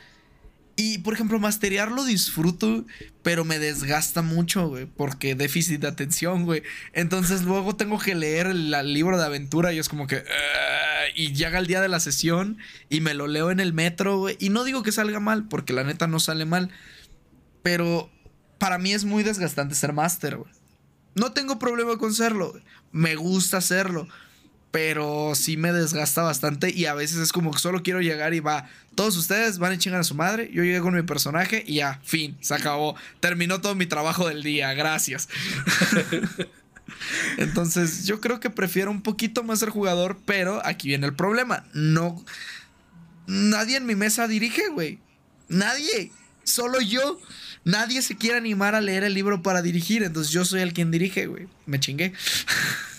Y, por ejemplo, masterearlo disfruto, pero me desgasta mucho, güey, porque déficit de atención, güey. Entonces luego tengo que leer el, libro de aventura y es como que... Ah", y llega el día de la sesión y me lo leo en el metro, güey. Y no digo que salga mal, porque la neta no sale mal. Pero para mí es muy desgastante ser máster, güey. No tengo problema con serlo. Me gusta hacerlo pero sí me desgasta bastante y a veces es como que solo quiero llegar y va, todos ustedes van a chingar a su madre, yo llego con mi personaje y ya, fin, se acabó, terminó todo mi trabajo del día, gracias. Entonces yo creo que prefiero un poquito más ser jugador, pero aquí viene el problema, no, nadie en mi mesa dirige, güey, nadie, solo yo. Nadie se quiere animar a leer el libro para dirigir, entonces yo soy el quien dirige, güey. Me chingué.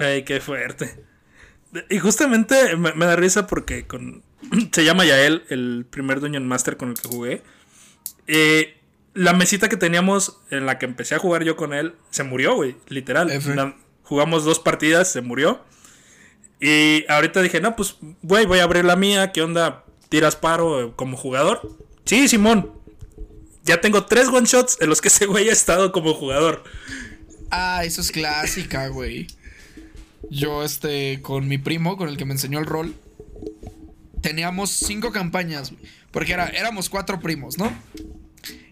Ay, qué fuerte. Y justamente me, da risa porque con, se llama Yael, el primer Dungeon Master con el que jugué. Eh, la mesita que teníamos en la que empecé a jugar yo con él se murió, güey, literal. jugamos dos partidas, se murió. Y ahorita dije, no, pues, güey, voy a abrir la mía. ¿Qué onda? ¿Tiras paro como jugador? Sí, Simón. Ya tengo tres one shots en los que ese güey ha estado como jugador. Ah, eso es clásica, güey yo, este, con mi primo, con el que me enseñó el rol, teníamos cinco campañas, porque era, éramos cuatro primos, ¿no?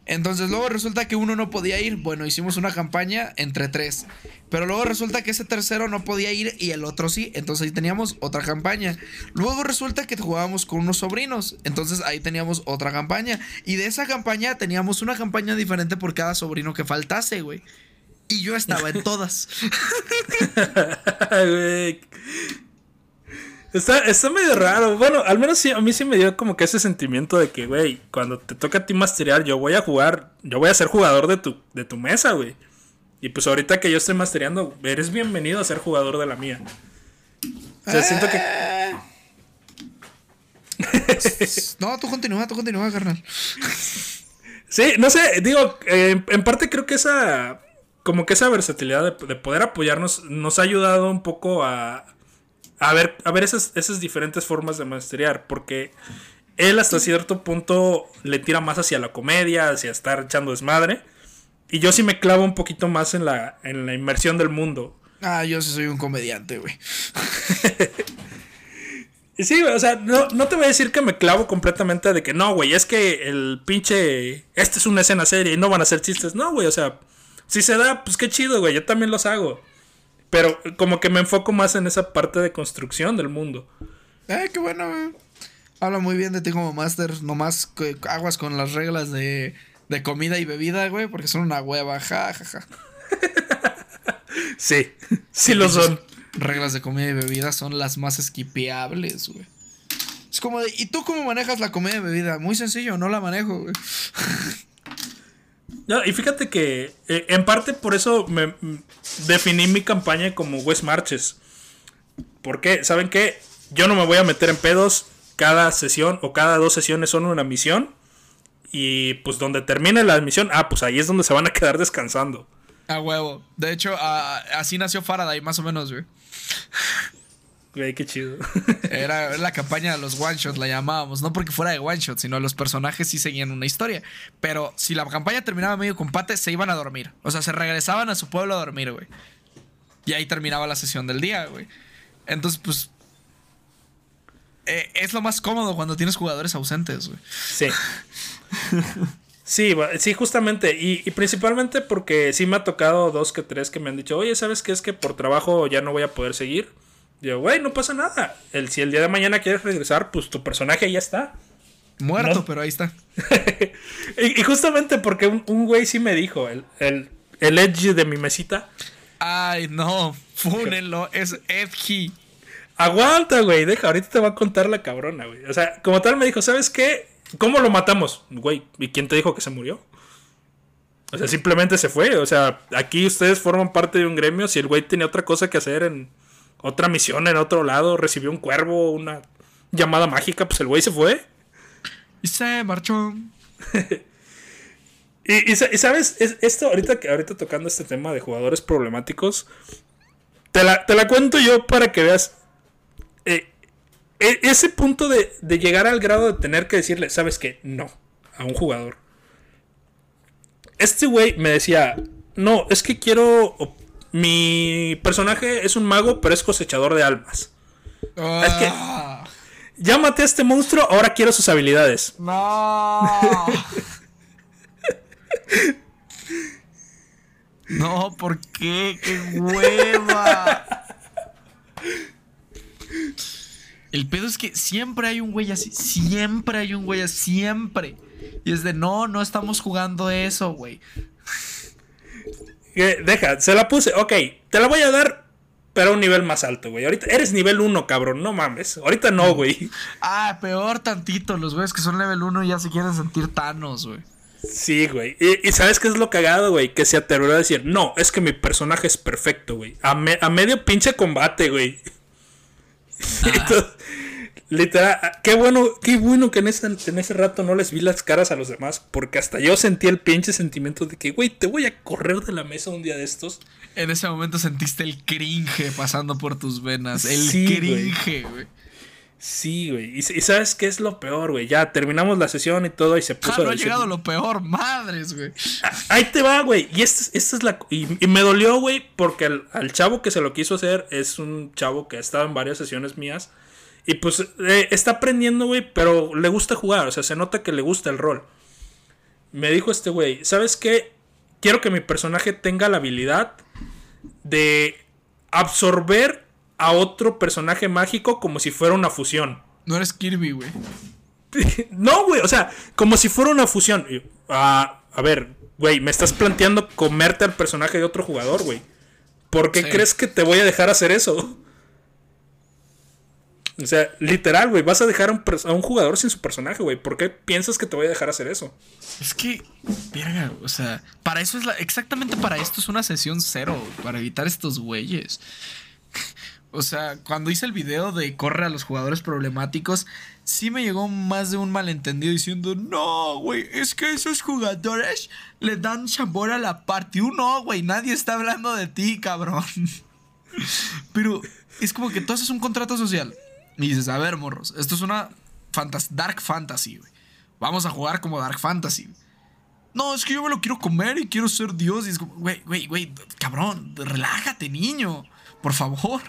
Entonces luego resulta que uno no podía ir. Bueno, hicimos una campaña entre tres. Pero luego resulta que ese tercero no podía ir y el otro sí. Entonces ahí teníamos otra campaña. Luego resulta que jugábamos con unos sobrinos. Entonces ahí teníamos otra campaña. Y de esa campaña teníamos una campaña diferente por cada sobrino que faltase, güey. Y yo estaba en todas. está, está medio raro. Bueno, al menos sí, a mí sí me dio como que ese sentimiento de que, güey, cuando te toca a ti masterear, yo voy a jugar, yo voy a ser jugador de tu, de tu mesa, güey. Y pues ahorita que yo estoy mastereando, eres bienvenido a ser jugador de la mía. O sea, siento que... no, tú continúa, tú continúa, carnal. Sí, no sé, digo, eh, en parte creo que esa como que esa versatilidad de, poder apoyarnos nos ha ayudado un poco a, a ver, a ver esas, esas diferentes formas de maestrear, porque él hasta cierto punto le tira más hacia la comedia, hacia estar echando desmadre, y yo sí me clavo un poquito más en la, en la inmersión del mundo. Ah, yo sí soy un comediante, güey. sí, o sea, no, no, te voy a decir que me clavo completamente de que no, güey, es que el pinche. Esta es una escena seria y no van a ser chistes. No, güey, o sea, si se da, pues qué chido, güey. Yo también los hago. Pero como que me enfoco más en esa parte de construcción del mundo. Eh, qué bueno, güey. Habla muy bien de ti como máster. Nomás aguas con las reglas de, de comida y bebida, güey, porque son una hueva. Ja, ja, ja. sí, sí lo son. Reglas de comida y bebida son las más esquipeables, güey. Es como de, ¿y tú cómo manejas la comida y bebida? Muy sencillo, no la manejo, güey. Y fíjate que eh, en parte por eso me definí mi campaña como West Marches. Porque, ¿saben qué? Yo no me voy a meter en pedos. Cada sesión o cada dos sesiones son una misión. Y pues donde termine la misión, ah, pues ahí es donde se van a quedar descansando. A huevo. De hecho, así nació Faraday, más o menos, güey. Güey, qué chido. Era la campaña de los one shots, la llamábamos. No porque fuera de one shot, sino los personajes sí seguían una historia. Pero si la campaña terminaba medio combate, se iban a dormir. O sea, se regresaban a su pueblo a dormir, güey. Y ahí terminaba la sesión del día, güey. Entonces, pues. eh, es lo más cómodo cuando tienes jugadores ausentes, güey. Sí. Sí, sí, justamente. Y, y principalmente porque sí me ha tocado dos que tres que me han dicho, oye, ¿sabes qué? Es que por trabajo ya no voy a poder seguir. Digo, güey, no pasa nada. El, si el día de mañana quieres regresar, pues tu personaje ya está. Muerto, No. pero ahí está. y, y justamente porque un, un güey sí me dijo, el, el, el edge de mi mesita, Ay, no. Fúnenlo. Es Edgy. aguanta, güey, deja, ahorita te va a contar la cabrona, güey. O sea, como tal me dijo, ¿sabes qué? ¿Cómo lo matamos? Güey, ¿y quién te dijo que se murió? O sea, simplemente se fue. O sea, aquí ustedes forman parte de un gremio. Si el güey tenía otra cosa que hacer en otra misión en otro lado, recibió un cuervo, una llamada mágica, pues el güey se fue. Y se marchó. Y, y sa- y sabes, Es- esto ahorita, ahorita tocando este tema de jugadores problemáticos, te la, te la cuento yo para que veas eh, e- ese punto de, de llegar al grado de tener que decirle, sabes que no, a un jugador. Este güey me decía, no, es que quiero, mi personaje es un mago, pero es cosechador de almas. Es que- Ah, Ya maté a este monstruo, ahora quiero sus habilidades. No. No, ¿por qué? ¡Qué hueva! El pedo es que siempre hay un güey así. Siempre hay un güey así. Siempre. Y es de no, no estamos jugando eso, güey. Eh, Deja, se la puse. Ok, te la voy a dar, pero a un nivel más alto, güey. Ahorita eres nivel 1, cabrón. No mames. Ahorita no, güey. Ah, peor tantito. Los güeyes que son level 1 ya se quieren sentir tanos, güey. Sí, güey. Y, y ¿sabes qué es lo cagado, güey? Que se atrevió a decir, no, es que mi personaje es perfecto, güey. A, me- a medio pinche combate, güey. Entonces, Literal, ah, qué bueno, qué bueno que en ese, en ese rato no les vi las caras a los demás, porque hasta yo sentí el pinche sentimiento de que, güey, te voy a correr de la mesa un día de estos. En ese momento sentiste el cringe pasando por tus venas. El Sí, cringe, güey. Sí, güey. Y, y ¿sabes qué es lo peor, güey? Ya terminamos la sesión y todo y se puso Ah, no ha llegado lo peor, madres, güey. Ah, Ahí te va, güey. Y esta, esta es la. Y, y me dolió, güey, porque al, al chavo que se lo quiso hacer es un chavo que ha estado en varias sesiones mías. Y pues eh, está aprendiendo, güey, pero le gusta jugar. O sea, se nota que le gusta el rol. Me dijo este güey, ¿sabes qué? Quiero que mi personaje tenga la habilidad de absorber a otro personaje mágico como si fuera una fusión. No eres Kirby, güey. No, güey, o sea, como si fuera una fusión. Ah, a ver, güey, me estás planteando comerte al personaje de otro jugador, güey. ¿Por qué Sí. crees que te voy a dejar hacer eso? O sea, literal, güey, vas a dejar a un, jugador sin su personaje, güey. ¿Por qué piensas que te voy a dejar hacer eso? Es que, verga, o sea, para eso es la. Exactamente para esto es una sesión cero, para evitar estos güeyes. O sea, cuando hice el video de corre a los jugadores problemáticos, sí me llegó más de un malentendido diciendo, no, güey, es que esos jugadores le dan sabor a la party. No, güey, nadie está hablando de ti, cabrón. Pero es como que tú haces un contrato social y dices, a ver, morros, esto es una dark fantasy, güey. Vamos a jugar como dark fantasy. No, es que yo me lo quiero comer y quiero ser Dios. Y es como, güey, güey, güey, cabrón, relájate, niño. Por favor.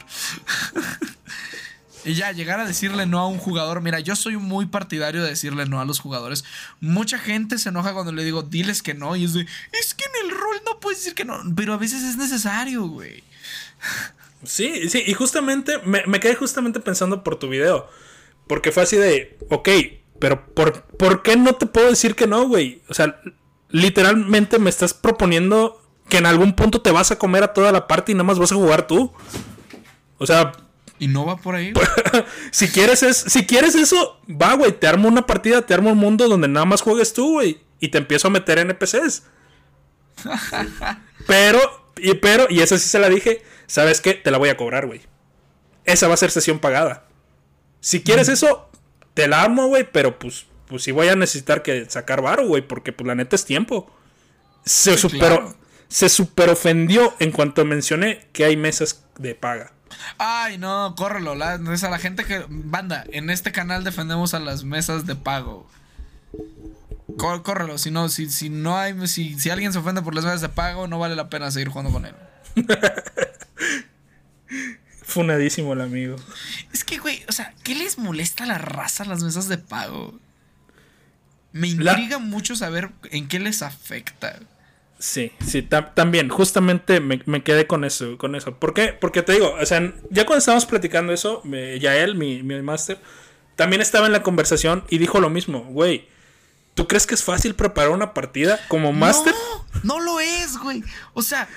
y ya, llegar a decirle no a un jugador. Mira, yo soy muy partidario de decirle no a los jugadores. Mucha gente se enoja cuando le digo, diles que no. Y es de, es que en el rol no puedes decir que no. Pero a veces es necesario, güey. Sí, sí, y justamente me, me quedé justamente pensando por tu video. Porque fue así de, ok, pero ¿por, ¿por qué no te puedo decir que no, güey? O sea, literalmente me estás proponiendo que en algún punto te vas a comer a toda la parte y nada más vas a jugar tú. O sea, Y no va por ahí. si quieres, es, si quieres eso, va, güey, te armo una partida, te armo un mundo donde nada más juegues tú, güey. Y te empiezo a meter NPCs. pero, y, pero, y esa sí se la dije, ¿sabes qué? Te la voy a cobrar, güey. Esa va a ser sesión pagada. Si quieres eso, te la armo, güey, pero pues, pues sí voy a necesitar que sacar varo, güey, porque pues la neta es tiempo. Se Sí, super, claro. se super ofendió en cuanto mencioné que hay mesas de paga. Ay, no, córrelo. La, a la gente que. Banda, en este canal defendemos a las mesas de pago. Córrelo, si no, si, si no hay. Si, si alguien se ofende por las mesas de pago, no vale la pena seguir jugando con él. Funadísimo el amigo. Es que, güey, o sea, ¿qué les molesta a la raza las mesas de pago? Me intriga mucho saber en qué les afecta. Sí, sí, también, justamente me, quedé con eso, con eso. ¿Por qué? Porque te digo, o sea, ya cuando estábamos platicando eso, me, Yael, mi, mi máster, también estaba en la conversación y dijo lo mismo, güey, ¿tú crees que es fácil preparar una partida como máster? No, no lo es, güey. O sea,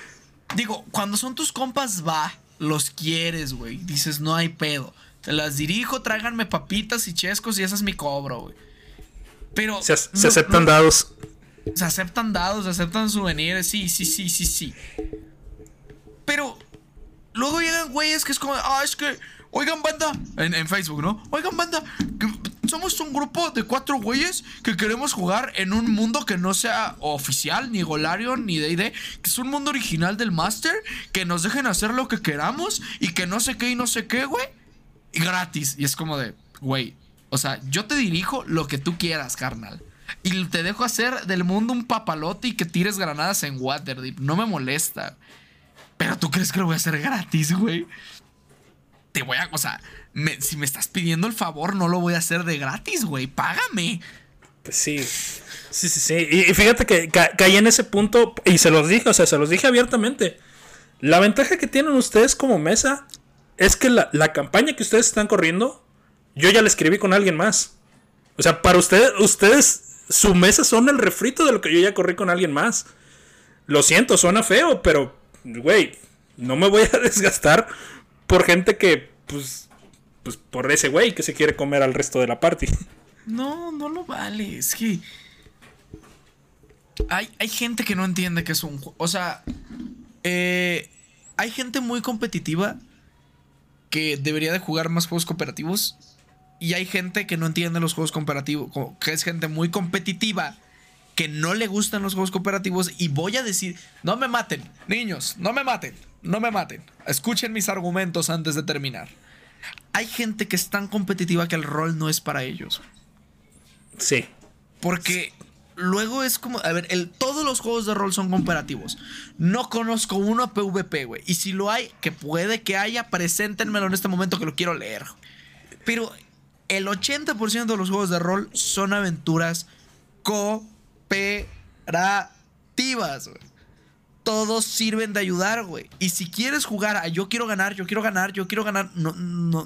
digo, cuando son tus compas, va, los quieres, güey. Dices, no hay pedo. Te las dirijo, tráiganme papitas y chescos y ese es mi cobro, güey. Pero... Se, aceptan dados se aceptan dados, se aceptan souvenirs, sí, sí, sí, sí, sí. Pero luego llegan güeyes que es como, ah, es que, oigan banda, en, Facebook, ¿no? Oigan banda, somos un grupo de cuatro güeyes que queremos jugar en un mundo que no sea oficial, ni Golarion, ni D&D, que es un mundo original del Master, que nos dejen hacer lo que queramos y que no sé qué y no sé qué, güey. Gratis. Y es como de, güey, o sea, yo te dirijo lo que tú quieras, carnal. Y te dejo hacer del mundo un papalote y que tires granadas en Waterdeep. No me molesta. Pero tú crees que lo voy a hacer gratis, güey. Te voy a. O sea, si me estás pidiendo el favor, no lo voy a hacer de gratis, güey. Págame. Pues sí. Sí, sí, sí. Y, fíjate que caí en ese punto y se los dije, o sea, se los dije abiertamente. La ventaja que tienen ustedes como mesa es que la, la campaña que ustedes están corriendo, yo ya la escribí con alguien más. O sea, para ustedes, ustedes su mesa son el refrito de lo que yo ya corrí con alguien más. Lo siento, suena feo, pero, güey, no me voy a desgastar por gente que, pues, pues por ese güey que se quiere comer al resto de la party. No, no lo vale. Es que. Hay, hay gente que no entiende que es un juego. O sea, eh, hay gente muy competitiva que debería de jugar más juegos cooperativos y hay gente que no entiende los juegos cooperativos, que es gente muy competitiva, que no le gustan los juegos cooperativos. Y voy a decir, no me maten, niños, no me maten, no me maten. Escuchen mis argumentos antes de terminar. Hay gente que es tan competitiva que el rol no es para ellos. Sí. Porque luego es como, a ver, el, todos los juegos de rol son comparativos. No conozco uno PvP, güey. Y si lo hay, que puede que haya, preséntenmelo en este momento que lo quiero leer. Pero el 80% de los juegos de rol son aventuras cooperativas, güey. Todos sirven de ayudar, güey. Y si quieres jugar a yo quiero ganar, yo quiero ganar, yo quiero ganar, no, no.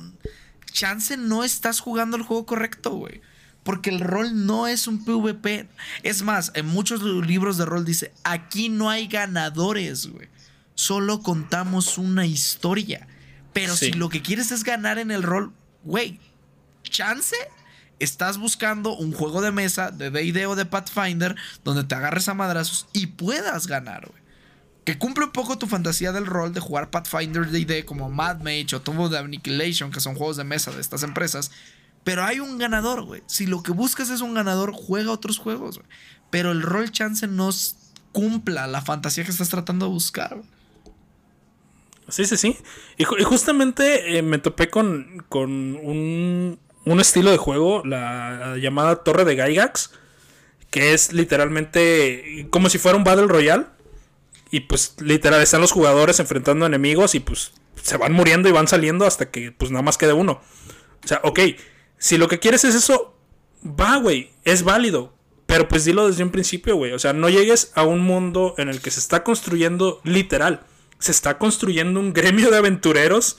Chance no estás jugando el juego correcto, güey. Porque el rol no es un PvP. Es más, en muchos libros de rol dice, aquí no hay ganadores, güey. Solo contamos una historia. Pero si lo que quieres es ganar en el rol, güey, chance estás buscando un juego de mesa de D&D o de Pathfinder donde te agarres a madrazos y puedas ganar, güey. Que cumple un poco tu fantasía del rol de jugar Pathfinder D&D como Mad Mage o Tomb of Annihilation, que son juegos de mesa de estas empresas. Pero hay un ganador, güey. Si lo que buscas es un ganador, juega otros juegos, güey. Pero el rol chance no cumpla la fantasía que estás tratando de buscar. Sí, sí, sí. Y, justamente eh, me topé con, con un, un estilo de juego, la llamada Torre de Gygax, que es literalmente como si fuera un Battle Royale. Y pues literal están los jugadores enfrentando enemigos y pues se van muriendo y van saliendo hasta que pues nada más quede uno. O sea, ok, si lo que quieres es eso, va, güey, es válido. Pero pues dilo desde un principio, güey. O sea, no llegues a un mundo en el que se está construyendo literal. Se está construyendo un gremio de aventureros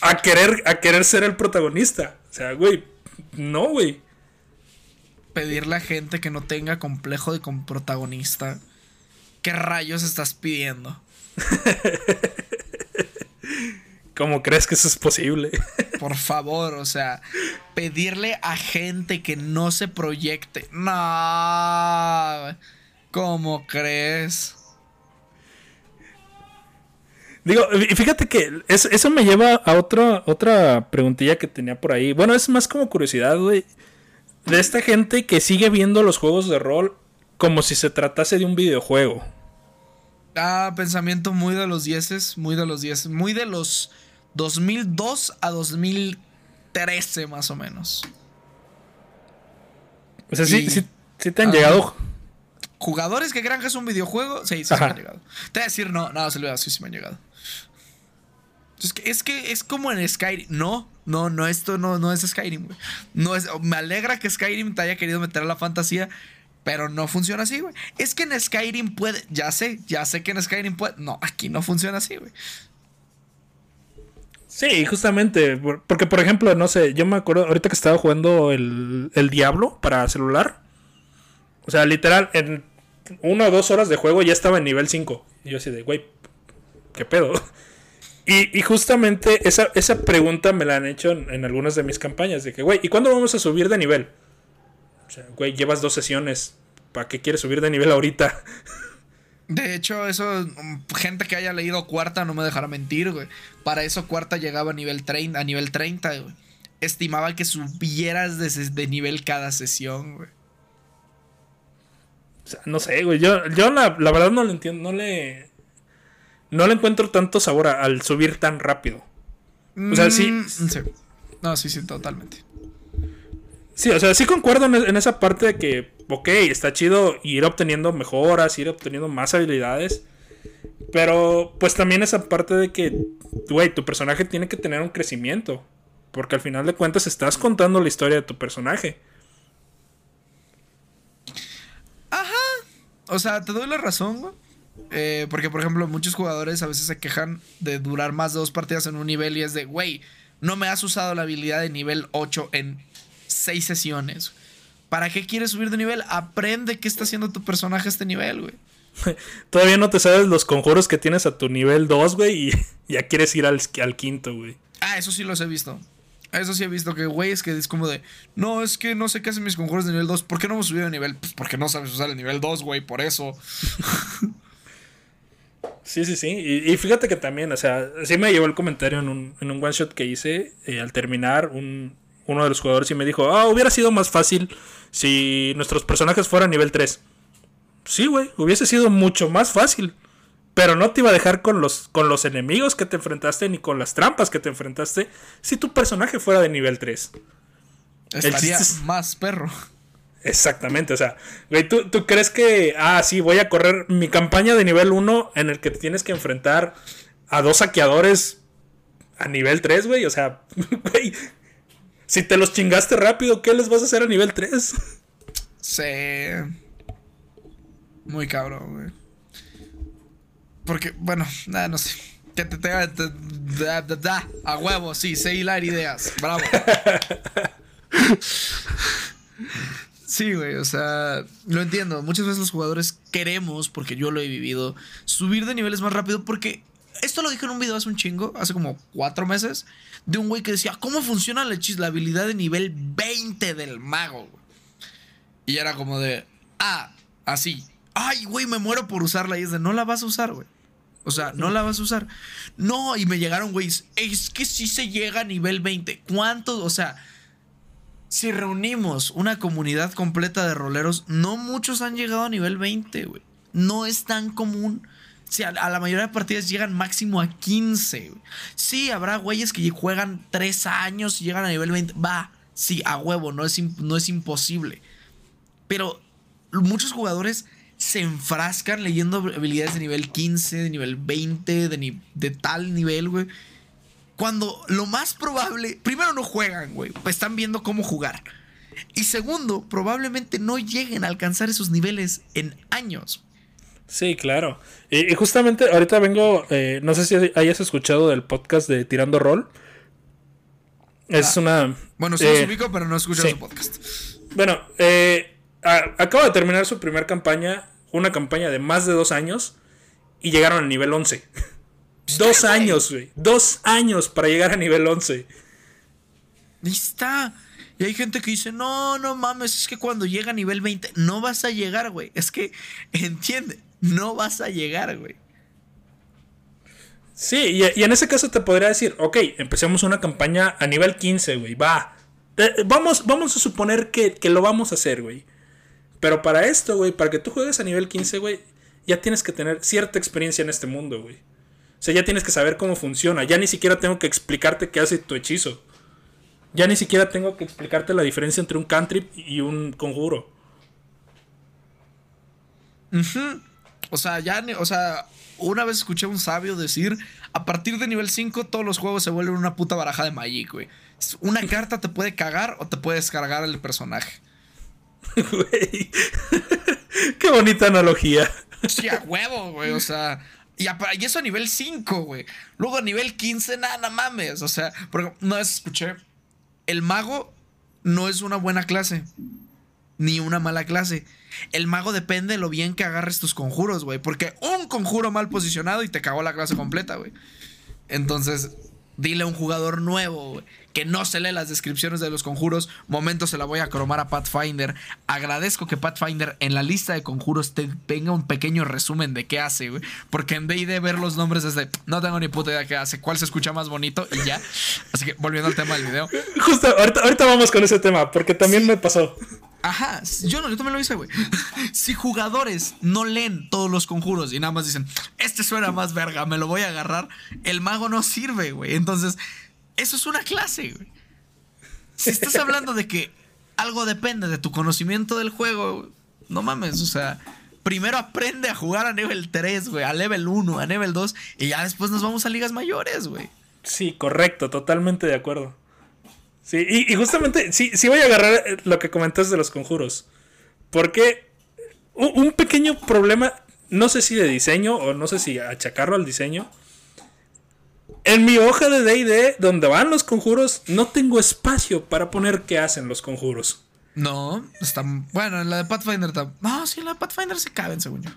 a querer, a querer ser el protagonista. O sea, güey, no, güey. Pedirle a gente que no tenga complejo de protagonista. ¿Qué rayos estás pidiendo? ¿Cómo crees que eso es posible? Por favor, o sea, pedirle a gente que no se proyecte. No. ¿Cómo crees? Digo, fíjate que eso, me lleva a otra, otra preguntilla que tenía por ahí. Bueno, es más como curiosidad, güey. De esta gente que sigue viendo los juegos de rol como si se tratase de un videojuego. Ah, pensamiento muy de los dieces, muy de los dieces, muy de los 2002 a 2013 más o menos. O sea, sí, sí, sí, te han llegado. Jugadores que crean que es un videojuego, sí, sí, me han llegado. Te voy a decir, no, no, se lo voy a decir, sí me han llegado. Es que, es que es como en Skyrim. No, no, no, esto no, no es Skyrim, güey. No es, me alegra que Skyrim te haya querido meter a la fantasía, pero no funciona así, güey. Es que en Skyrim puede, ya sé, ya sé que en Skyrim puede. No, aquí no funciona así, güey. Sí, justamente, porque por ejemplo, no sé, yo me acuerdo ahorita que estaba jugando el, el Diablo para celular. O sea, literal, en una o dos horas de juego ya estaba en nivel 5. Y yo así de, güey, ¿qué pedo? Y, justamente esa, esa, pregunta me la han hecho en, algunas de mis campañas. De que, güey, ¿y cuándo vamos a subir de nivel? O sea, güey, llevas dos sesiones. ¿Para qué quieres subir de nivel ahorita? De hecho, eso, gente que haya leído cuarta no me dejará mentir, güey. Para eso cuarta llegaba a nivel 30, a nivel 30, güey. Estimaba que subieras de, de nivel cada sesión, güey. O sea, no sé, güey. Yo, yo la, la, verdad no lo entiendo. No le. No le encuentro tanto sabor al subir tan rápido. O sea, sí. Mm, sí. No, sí, sí, totalmente. Sí, o sea, sí concuerdo en, esa parte de que, ok, está chido ir obteniendo mejoras, ir obteniendo más habilidades. Pero, pues también esa parte de que, güey, tu personaje tiene que tener un crecimiento. Porque al final de cuentas estás contando la historia de tu personaje. O sea, te doy la razón, güey. Eh, porque, por ejemplo, muchos jugadores a veces se quejan de durar más de dos partidas en un nivel y es de, güey, no me has usado la habilidad de nivel 8 en seis sesiones. ¿Para qué quieres subir de nivel? Aprende qué está haciendo tu personaje a este nivel, güey. Todavía no te sabes los conjuros que tienes a tu nivel 2, güey, y ya quieres ir al, al quinto, güey. Ah, eso sí los he visto. Eso sí he visto que, güey, es que es como de, no, es que no sé qué hacen mis conjuros de nivel 2. ¿Por qué no hemos subido de nivel? Pues porque no sabes usar el nivel 2, güey, por eso. Sí, sí, sí. Y, fíjate que también, o sea, sí me llevó el comentario en un, en un one shot que hice eh, al terminar. Un, uno de los jugadores y me dijo, ah, hubiera sido más fácil si nuestros personajes fueran nivel 3. Sí, güey, hubiese sido mucho más fácil. Pero no te iba a dejar con los, con los enemigos que te enfrentaste ni con las trampas que te enfrentaste si tu personaje fuera de nivel 3. Estaría más perro. Exactamente, o sea, güey, ¿tú, ¿tú, crees que, ah, sí, voy a correr mi campaña de nivel 1 en el que te tienes que enfrentar a dos saqueadores a nivel 3, güey? O sea, güey, si te los chingaste rápido, ¿qué les vas a hacer a nivel 3? Sí. Muy cabrón, güey. Porque, bueno, nada, no sé. Que te tenga. A huevo, sí, sé hilar ideas. Bravo. Sí, güey, o sea, lo entiendo. Muchas veces los jugadores queremos, porque yo lo he vivido, subir de niveles más rápido porque esto lo dije en un video hace un chingo, hace como cuatro meses, de un güey que decía, ¿cómo funciona la, la habilidad de nivel 20 del mago? Y era como de, ah, así. Ay, güey, me muero por usarla. Y es de, no la vas a usar, güey. O sea, no la vas a usar. No, y me llegaron, güey. Es que si se llega a nivel 20. ¿Cuántos? O sea, si reunimos una comunidad completa de roleros, no muchos han llegado a nivel 20, güey. No es tan común. Si a, la mayoría de partidas llegan máximo a 15. Güey. Sí, habrá güeyes que juegan 3 años y llegan a nivel 20. Va, sí, a huevo, no es, no es imposible. Pero muchos jugadores se enfrascan leyendo habilidades de nivel 15, de nivel 20, de, de tal nivel, güey. Cuando lo más probable, primero no juegan, güey, pues están viendo cómo jugar. Y segundo, probablemente no lleguen a alcanzar esos niveles en años. Sí, claro. Y, justamente ahorita vengo, eh, no sé si hayas escuchado del podcast de Tirando Rol. Es ah. una... Bueno, sí eh, ubico, pero no he escuchado su podcast. Bueno, eh, acaba de terminar su primera campaña una campaña de más de dos años y llegaron al nivel 11. dos años, güey. Dos años para llegar a nivel 11. Ahí está. Y hay gente que dice, no, no mames, es que cuando llega a nivel 20 no vas a llegar, güey. Es que, entiende, no vas a llegar, güey. Sí, y, en ese caso te podría decir, ok, empecemos una campaña a nivel 15, güey, va. Eh, vamos, vamos a suponer que, que lo vamos a hacer, güey. Pero para esto, güey, para que tú juegues a nivel 15, güey, ya tienes que tener cierta experiencia en este mundo, güey. O sea, ya tienes que saber cómo funciona. Ya ni siquiera tengo que explicarte qué hace tu hechizo. Ya ni siquiera tengo que explicarte la diferencia entre un cantrip y un conjuro. O sea, ya, o sea, una vez escuché a un sabio decir, a partir de nivel 5 todos los juegos se vuelven una puta baraja de Magic, güey. Una carta te puede cagar o te puede descargar el personaje. Güey. Qué bonita analogía. Sí, a huevo, güey. O sea, y, eso a nivel 5, güey. Luego a nivel 15, nada, nada mames. O sea, porque una vez escuché, el mago no es una buena clase, ni una mala clase. El mago depende de lo bien que agarres tus conjuros, güey. Porque un conjuro mal posicionado y te cagó la clase completa, güey. Entonces, dile a un jugador nuevo, güey que no se lee las descripciones de los conjuros. Momento se la voy a cromar a Pathfinder. Agradezco que Pathfinder en la lista de conjuros te tenga un pequeño resumen de qué hace, güey. Porque en vez de ver los nombres desde no tengo ni puta idea qué hace, cuál se escucha más bonito y ya. Así que volviendo al tema del video. Justo, ahorita, vamos con ese tema, porque también me pasó. Ajá, yo no, yo también lo hice, güey. Si jugadores no leen todos los conjuros y nada más dicen, este suena más verga, me lo voy a agarrar, el mago no sirve, güey. Entonces, eso es una clase, güey. Si estás hablando de que algo depende de tu conocimiento del juego, no mames, o sea, primero aprende a jugar a nivel 3, güey, a level 1, a nivel 2, y ya después nos vamos a ligas mayores, güey. Sí, correcto, totalmente de acuerdo. Sí, y, justamente, sí, sí voy a agarrar eh, lo que comentaste de los conjuros. Porque un pequeño problema, no sé si de diseño o no sé si achacarlo al diseño, en mi hoja de DD, donde van los conjuros, no tengo espacio para poner qué hacen los conjuros. No, está. Bueno, en la de Pathfinder. No, sí, en la de Pathfinder se caben, según yo.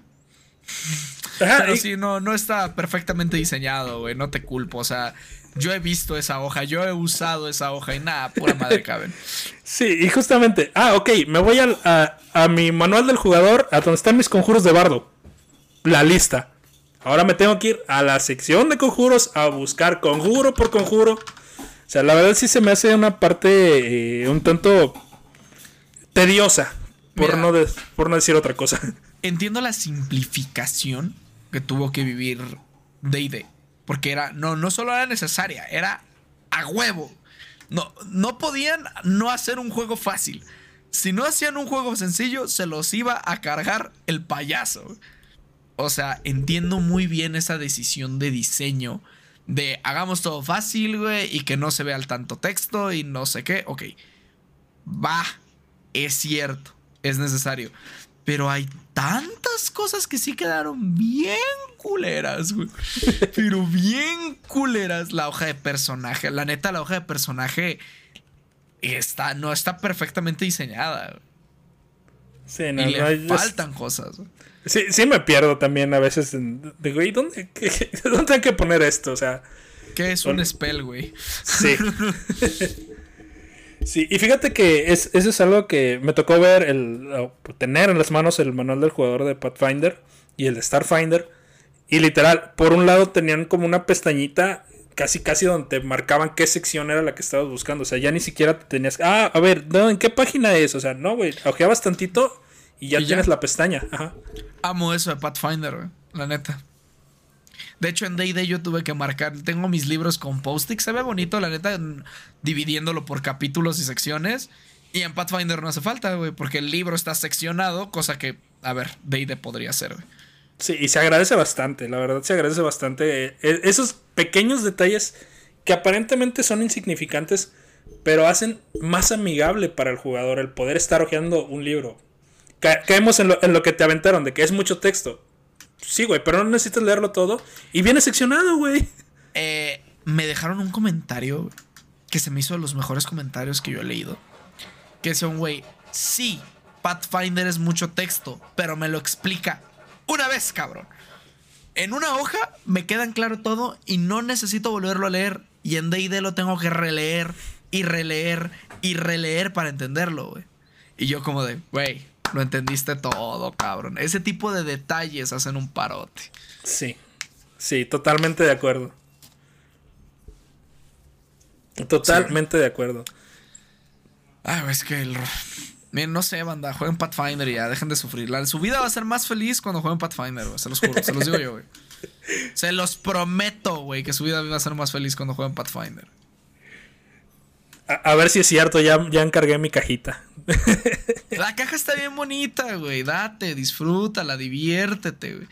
Pero sí, no, no está perfectamente diseñado, güey. No te culpo. O sea, yo he visto esa hoja, yo he usado esa hoja y nada, pura madre caben. Sí, y justamente. Ah, ok, me voy a, a mi manual del jugador, a donde están mis conjuros de bardo. La lista. Ahora me tengo que ir a la sección de conjuros a buscar conjuro por conjuro. O sea, la verdad sí se me hace una parte eh, un tanto tediosa, por, no por no decir otra cosa. Entiendo la simplificación que tuvo que vivir D&D. Porque era, no, no solo era necesaria, era a huevo. No, no podían no hacer un juego fácil. Si no hacían un juego sencillo, se los iba a cargar el payaso. O sea, entiendo muy bien esa decisión de diseño. De hagamos todo fácil, güey, y que no se vea el tanto texto y no sé qué. Ok. Va. Es cierto. Es necesario. Pero hay tantas cosas que sí quedaron bien culeras, güey. Pero bien culeras. La hoja de personaje. La neta, la hoja de personaje está, no está perfectamente diseñada. Sí, no, y le faltan cosas. Güey. Sí, sí me pierdo también a veces. Digo, ¿y dónde, dónde hay que poner esto? O sea. ¿Qué es un spell, güey? Sí. sí, y fíjate que es, eso es algo que me tocó ver, el, tener en las manos el manual del jugador de Pathfinder y el de Starfinder. Y literal, por un lado tenían como una pestañita casi casi donde te marcaban qué sección era la que estabas buscando. O sea, ya ni siquiera te tenías. Ah, a ver, ¿en qué página es? O sea, no, güey. Ojeabas tantito y ya tienes la pestaña. Ajá. Amo eso de Pathfinder, güey. La neta. De hecho, en Day yo tuve que marcar. Tengo mis libros con post-it. Se ve bonito, la neta, dividiéndolo por capítulos y secciones. Y en Pathfinder no hace falta, güey, porque el libro está seccionado, cosa que, a ver, Day podría ser, güey. Sí, y se agradece bastante, la verdad se agradece bastante. Eh, eh, esos pequeños detalles que aparentemente son insignificantes, pero hacen más amigable para el jugador el poder estar hojeando un libro caemos en lo, que te aventaron, de que es mucho texto. Sí, güey, pero no necesitas leerlo todo. Y viene seccionado, güey. Eh, me dejaron un comentario que se me hizo de los mejores comentarios que yo he leído. Que decía un güey, sí, Pathfinder es mucho texto, pero me lo explica una vez, cabrón. En una hoja me queda claro todo y no necesito volverlo a leer. Y en DD lo tengo que releer y releer y releer para entenderlo, güey. Y yo como de, güey, lo entendiste todo, cabrón. Ese tipo de detalles hacen un parote. Sí, sí, totalmente de acuerdo. Totalmente de acuerdo. Ah, es que el... Miren, no sé, banda, jueguen Pathfinder y ya, dejen de sufrir. su vida va a ser más feliz cuando jueguen Pathfinder, se los juro, se los digo yo, güey. Se los prometo, güey, que su vida va a ser más feliz cuando jueguen Pathfinder. A, ver si es cierto, ya, ya encargué mi cajita. La caja está bien bonita, güey. Date, disfrútala, diviértete, güey.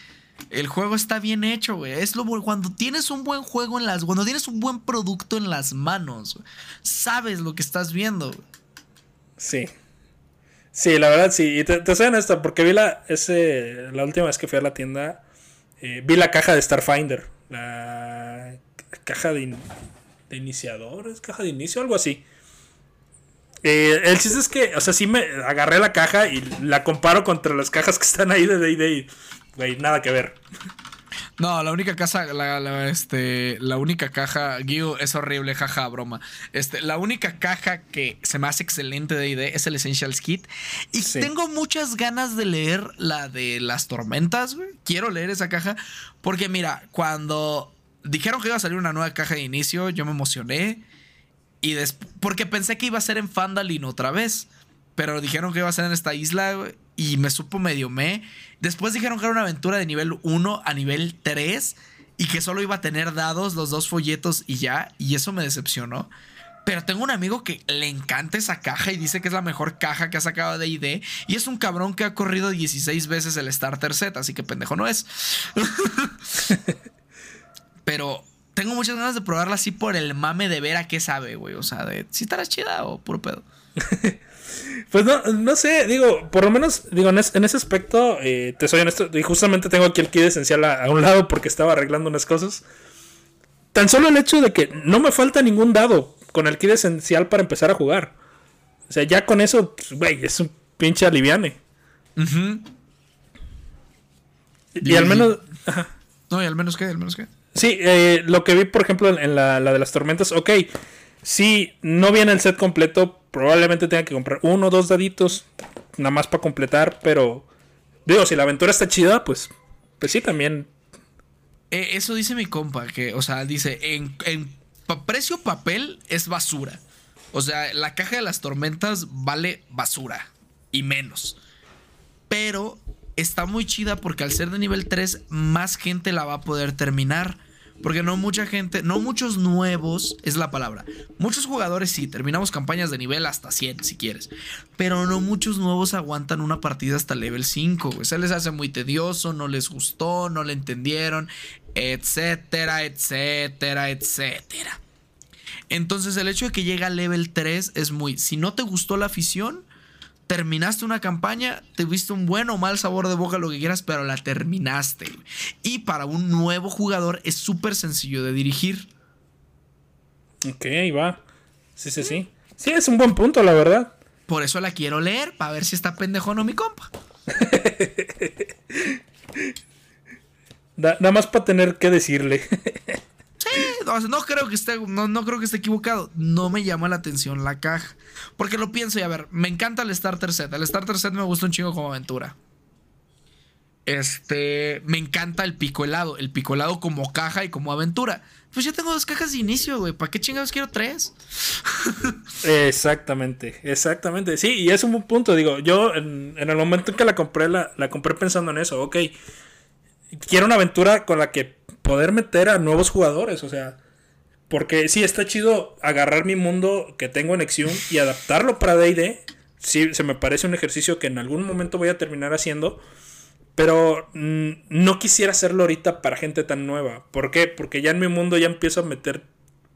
El juego está bien hecho, güey. Es lo cuando tienes un buen juego en las, cuando tienes un buen producto en las manos, sabes lo que estás viendo. Sí. Sí, la verdad sí. Y te, te soy honesto, porque vi la, ese, la última vez que fui a la tienda, eh, vi la caja de Starfinder. La caja de, de iniciadores, caja de inicio, algo así. Eh, el chiste es que, o sea, sí me agarré la caja y la comparo contra las cajas que están ahí de D&D. Güey, nada que ver. No, la única casa, la, este, la única caja, Gio, es horrible, jaja, broma. Este, la única caja que se me hace excelente de ID es el Essentials Kit. Y tengo muchas ganas de leer la de las tormentas, güey. Quiero leer esa caja. Porque mira, cuando dijeron que iba a salir una nueva caja de inicio, yo me emocioné. Y porque pensé que iba a ser en Fandalin otra vez. Pero dijeron que iba a ser en esta isla, y me supo medio me. Después dijeron que era una aventura de nivel 1 a nivel 3 y que solo iba a tener dados, los dos folletos y ya, y eso me decepcionó. Pero tengo un amigo que le encanta esa caja y dice que es la mejor caja que ha sacado de ID. Y es un cabrón que ha corrido 16 veces el Starter Set, así que pendejo no es. Pero tengo muchas ganas de probarla así por el mame de ver a qué sabe, güey. O sea, de si estará chida o puro pedo. Pues no, no sé, digo, por lo menos, digo, en, ese aspecto, eh, te soy honesto, y justamente tengo aquí el kit esencial a, un lado porque estaba arreglando unas cosas. Tan solo el hecho de que no me falta ningún dado con el kit esencial para empezar a jugar. O sea, ya con eso, pues, güey, es un pinche aliviane. y, al menos... No, y al menos qué, al menos qué. Sí, eh, lo que vi, por ejemplo, en la, la de las tormentas, ok, si no viene el set completo, probablemente tenga que comprar uno o dos daditos, nada más para completar, pero digo, si la aventura está chida, pues, pues sí, también. Eh, eso dice mi compa, que, o sea, dice, en, en precio papel es basura. O sea, la caja de las tormentas vale basura y menos. Pero está muy chida porque al ser de nivel 3, más gente la va a poder terminar. Porque no mucha gente, no muchos nuevos es la palabra. Muchos jugadores sí, terminamos campañas de nivel hasta 100 si quieres. Pero no muchos nuevos aguantan una partida hasta level 5. Se les hace muy tedioso, no les gustó, no le entendieron, etcétera, etcétera, etcétera. Entonces el hecho de que llegue a level 3 es muy... Si no te gustó la afición, terminaste una campaña, te viste un buen o mal sabor de boca, lo que quieras, pero la terminaste. Y para un nuevo jugador es súper sencillo de dirigir. Ok, ahí va. Sí, sí, sí. Sí, es un buen punto, la verdad. Por eso la quiero leer, para ver si está pendejo o no mi compa. nada más para tener que decirle. no, creo que esté, no, creo que esté equivocado. No me llama la atención la caja. Porque lo pienso y a ver, me encanta el Starter Set. El Starter Set me gusta un chingo como aventura. Este, me encanta el pico helado. El pico helado como caja y como aventura. Pues ya tengo dos cajas de inicio, güey. ¿Para qué chingados quiero tres? exactamente, exactamente. Sí, y es un buen punto. Digo, yo en, el momento en que la compré, la, la compré pensando en eso. Ok, quiero una aventura con la que poder meter a nuevos jugadores, o sea, porque sí, está chido agarrar mi mundo que tengo en Exium y adaptarlo para DD. Sí, se me parece un ejercicio que en algún momento voy a terminar haciendo. Pero mm, no quisiera hacerlo ahorita para gente tan nueva. ¿Por qué? Porque ya en mi mundo ya empiezo a meter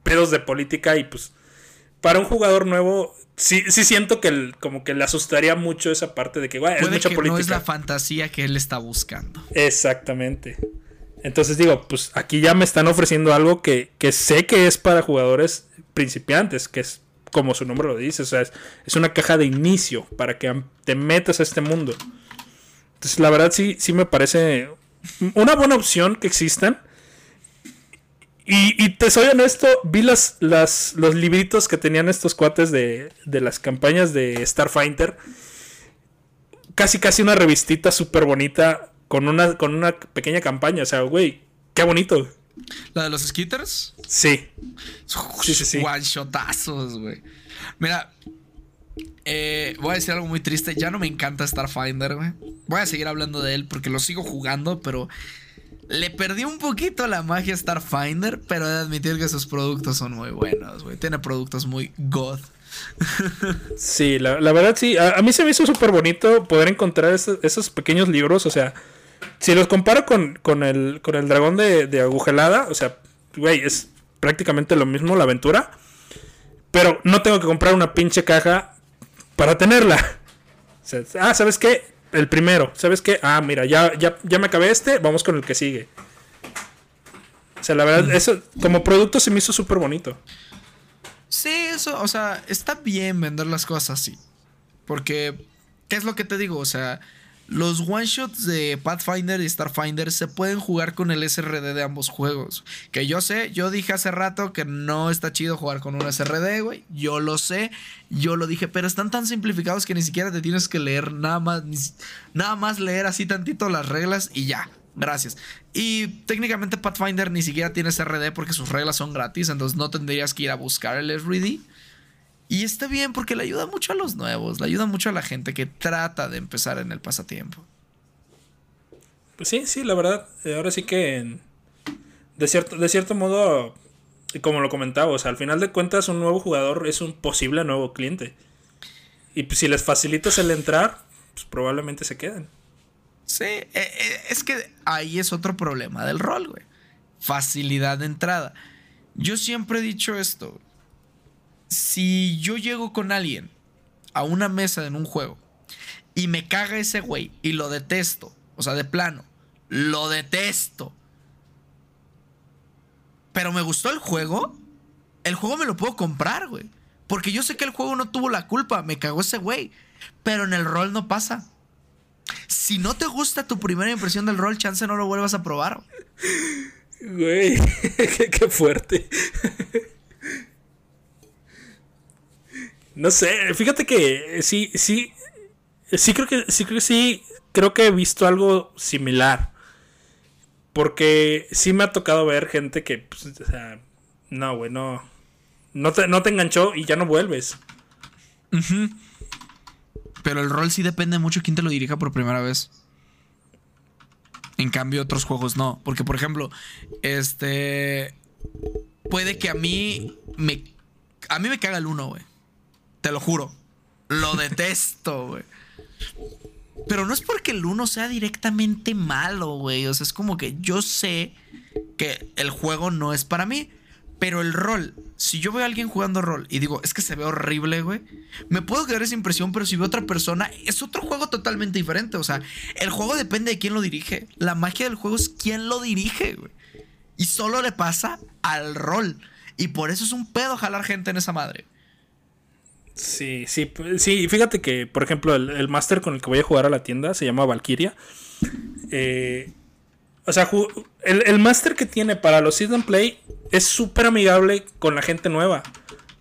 pedos de política y pues para un jugador nuevo sí, sí siento que como que le asustaría mucho esa parte de que, güey, es mucha política. No es la fantasía que él está buscando. Exactamente. Entonces digo, pues aquí ya me están ofreciendo algo que, sé que es para jugadores principiantes, que es como su nombre lo dice, o sea, es, una caja de inicio para que te metas a este mundo. Entonces, la verdad sí, sí me parece una buena opción que existan. Y, te soy honesto, vi las, las, los libritos que tenían estos cuates de, de las campañas de Starfighter. Casi, casi una revistita súper bonita con una, con una pequeña campaña. O sea, güey, qué bonito. ¿La de los skitters? Sí. Sí, sí, sí. One shotazos, güey. Mira, eh, voy a decir algo muy triste. Ya no me encanta Starfinder, güey. Voy a seguir hablando de él porque lo sigo jugando, pero Le perdí un poquito la magia a Starfinder, pero he de admitir que sus productos son muy buenos, güey. Tiene productos muy god. sí, la, verdad sí. A, mí se me hizo súper bonito poder encontrar esos, pequeños libros. O sea, si los comparo con, el, con el dragón de, de agujelada, o sea, güey, es prácticamente lo mismo la aventura. Pero no tengo que comprar una pinche caja para tenerla. ah, ¿sabes qué? El primero. ¿Sabes qué? Ah, mira, ya, ya, ya me acabé este, vamos con el que sigue. O sea, la verdad, eso como producto se me hizo súper bonito. Sí, eso, o sea, está bien vender las cosas así. Porque, ¿qué es lo que te digo? O sea, los one shots de Pathfinder y Starfinder se pueden jugar con el SRD de ambos juegos. Que yo sé, yo dije hace rato que no está chido jugar con un SRD, güey. Yo lo sé, yo lo dije, pero están tan simplificados que ni siquiera te tienes que leer nada más, nada más leer así tantito las reglas y ya. Gracias. Y técnicamente Pathfinder ni siquiera tiene SRD porque sus reglas son gratis, entonces no tendrías que ir a buscar el SRD. Y está bien porque le ayuda mucho a los nuevos, le ayuda mucho a la gente que trata de empezar en el pasatiempo. Pues sí, sí, la verdad, eh, ahora sí que de cierto, de cierto modo, como lo comentaba, o sea, al final de cuentas un nuevo jugador es un posible nuevo cliente. Y pues, si les facilitas el entrar, pues probablemente se queden. Sí, eh, eh, es que ahí es otro problema del rol, güey. Facilidad de entrada. Yo siempre he dicho esto si yo llego con alguien a una mesa en un juego y me caga ese güey y lo detesto, o sea, de plano, lo detesto, pero me gustó el juego, el juego me lo puedo comprar, güey. Porque yo sé que el juego no tuvo la culpa, me cagó ese güey. Pero en el rol no pasa. Si no te gusta tu primera impresión del rol, chance no lo vuelvas a probar. Güey, qué, fuerte. No sé, fíjate que sí, sí, sí creo que sí creo que sí, creo que he visto algo similar. Porque sí me ha tocado ver gente que, pues, o sea, no, güey, no, no te, no te enganchó y ya no vuelves. Pero el rol sí depende mucho de quién te lo dirija por primera vez. En cambio, otros juegos no. Porque, por ejemplo, este. Puede que a mí me. A mí me caga el uno, güey. Te lo juro. Lo detesto, güey. Pero no es porque el 1 sea directamente malo, güey. O sea, es como que yo sé que el juego no es para mí. Pero el rol, si yo veo a alguien jugando rol y digo, es que se ve horrible, güey, me puedo quedar esa impresión, pero si veo a otra persona, es otro juego totalmente diferente. O sea, el juego depende de quién lo dirige. La magia del juego es quién lo dirige, güey. Y solo le pasa al rol. Y por eso es un pedo jalar gente en esa madre. Sí, sí, sí. Fíjate que, por ejemplo, el, el máster con el que voy a jugar a la tienda se llama Valkyria. Eh, o sea, el, el máster que tiene para los season play es súper amigable con la gente nueva.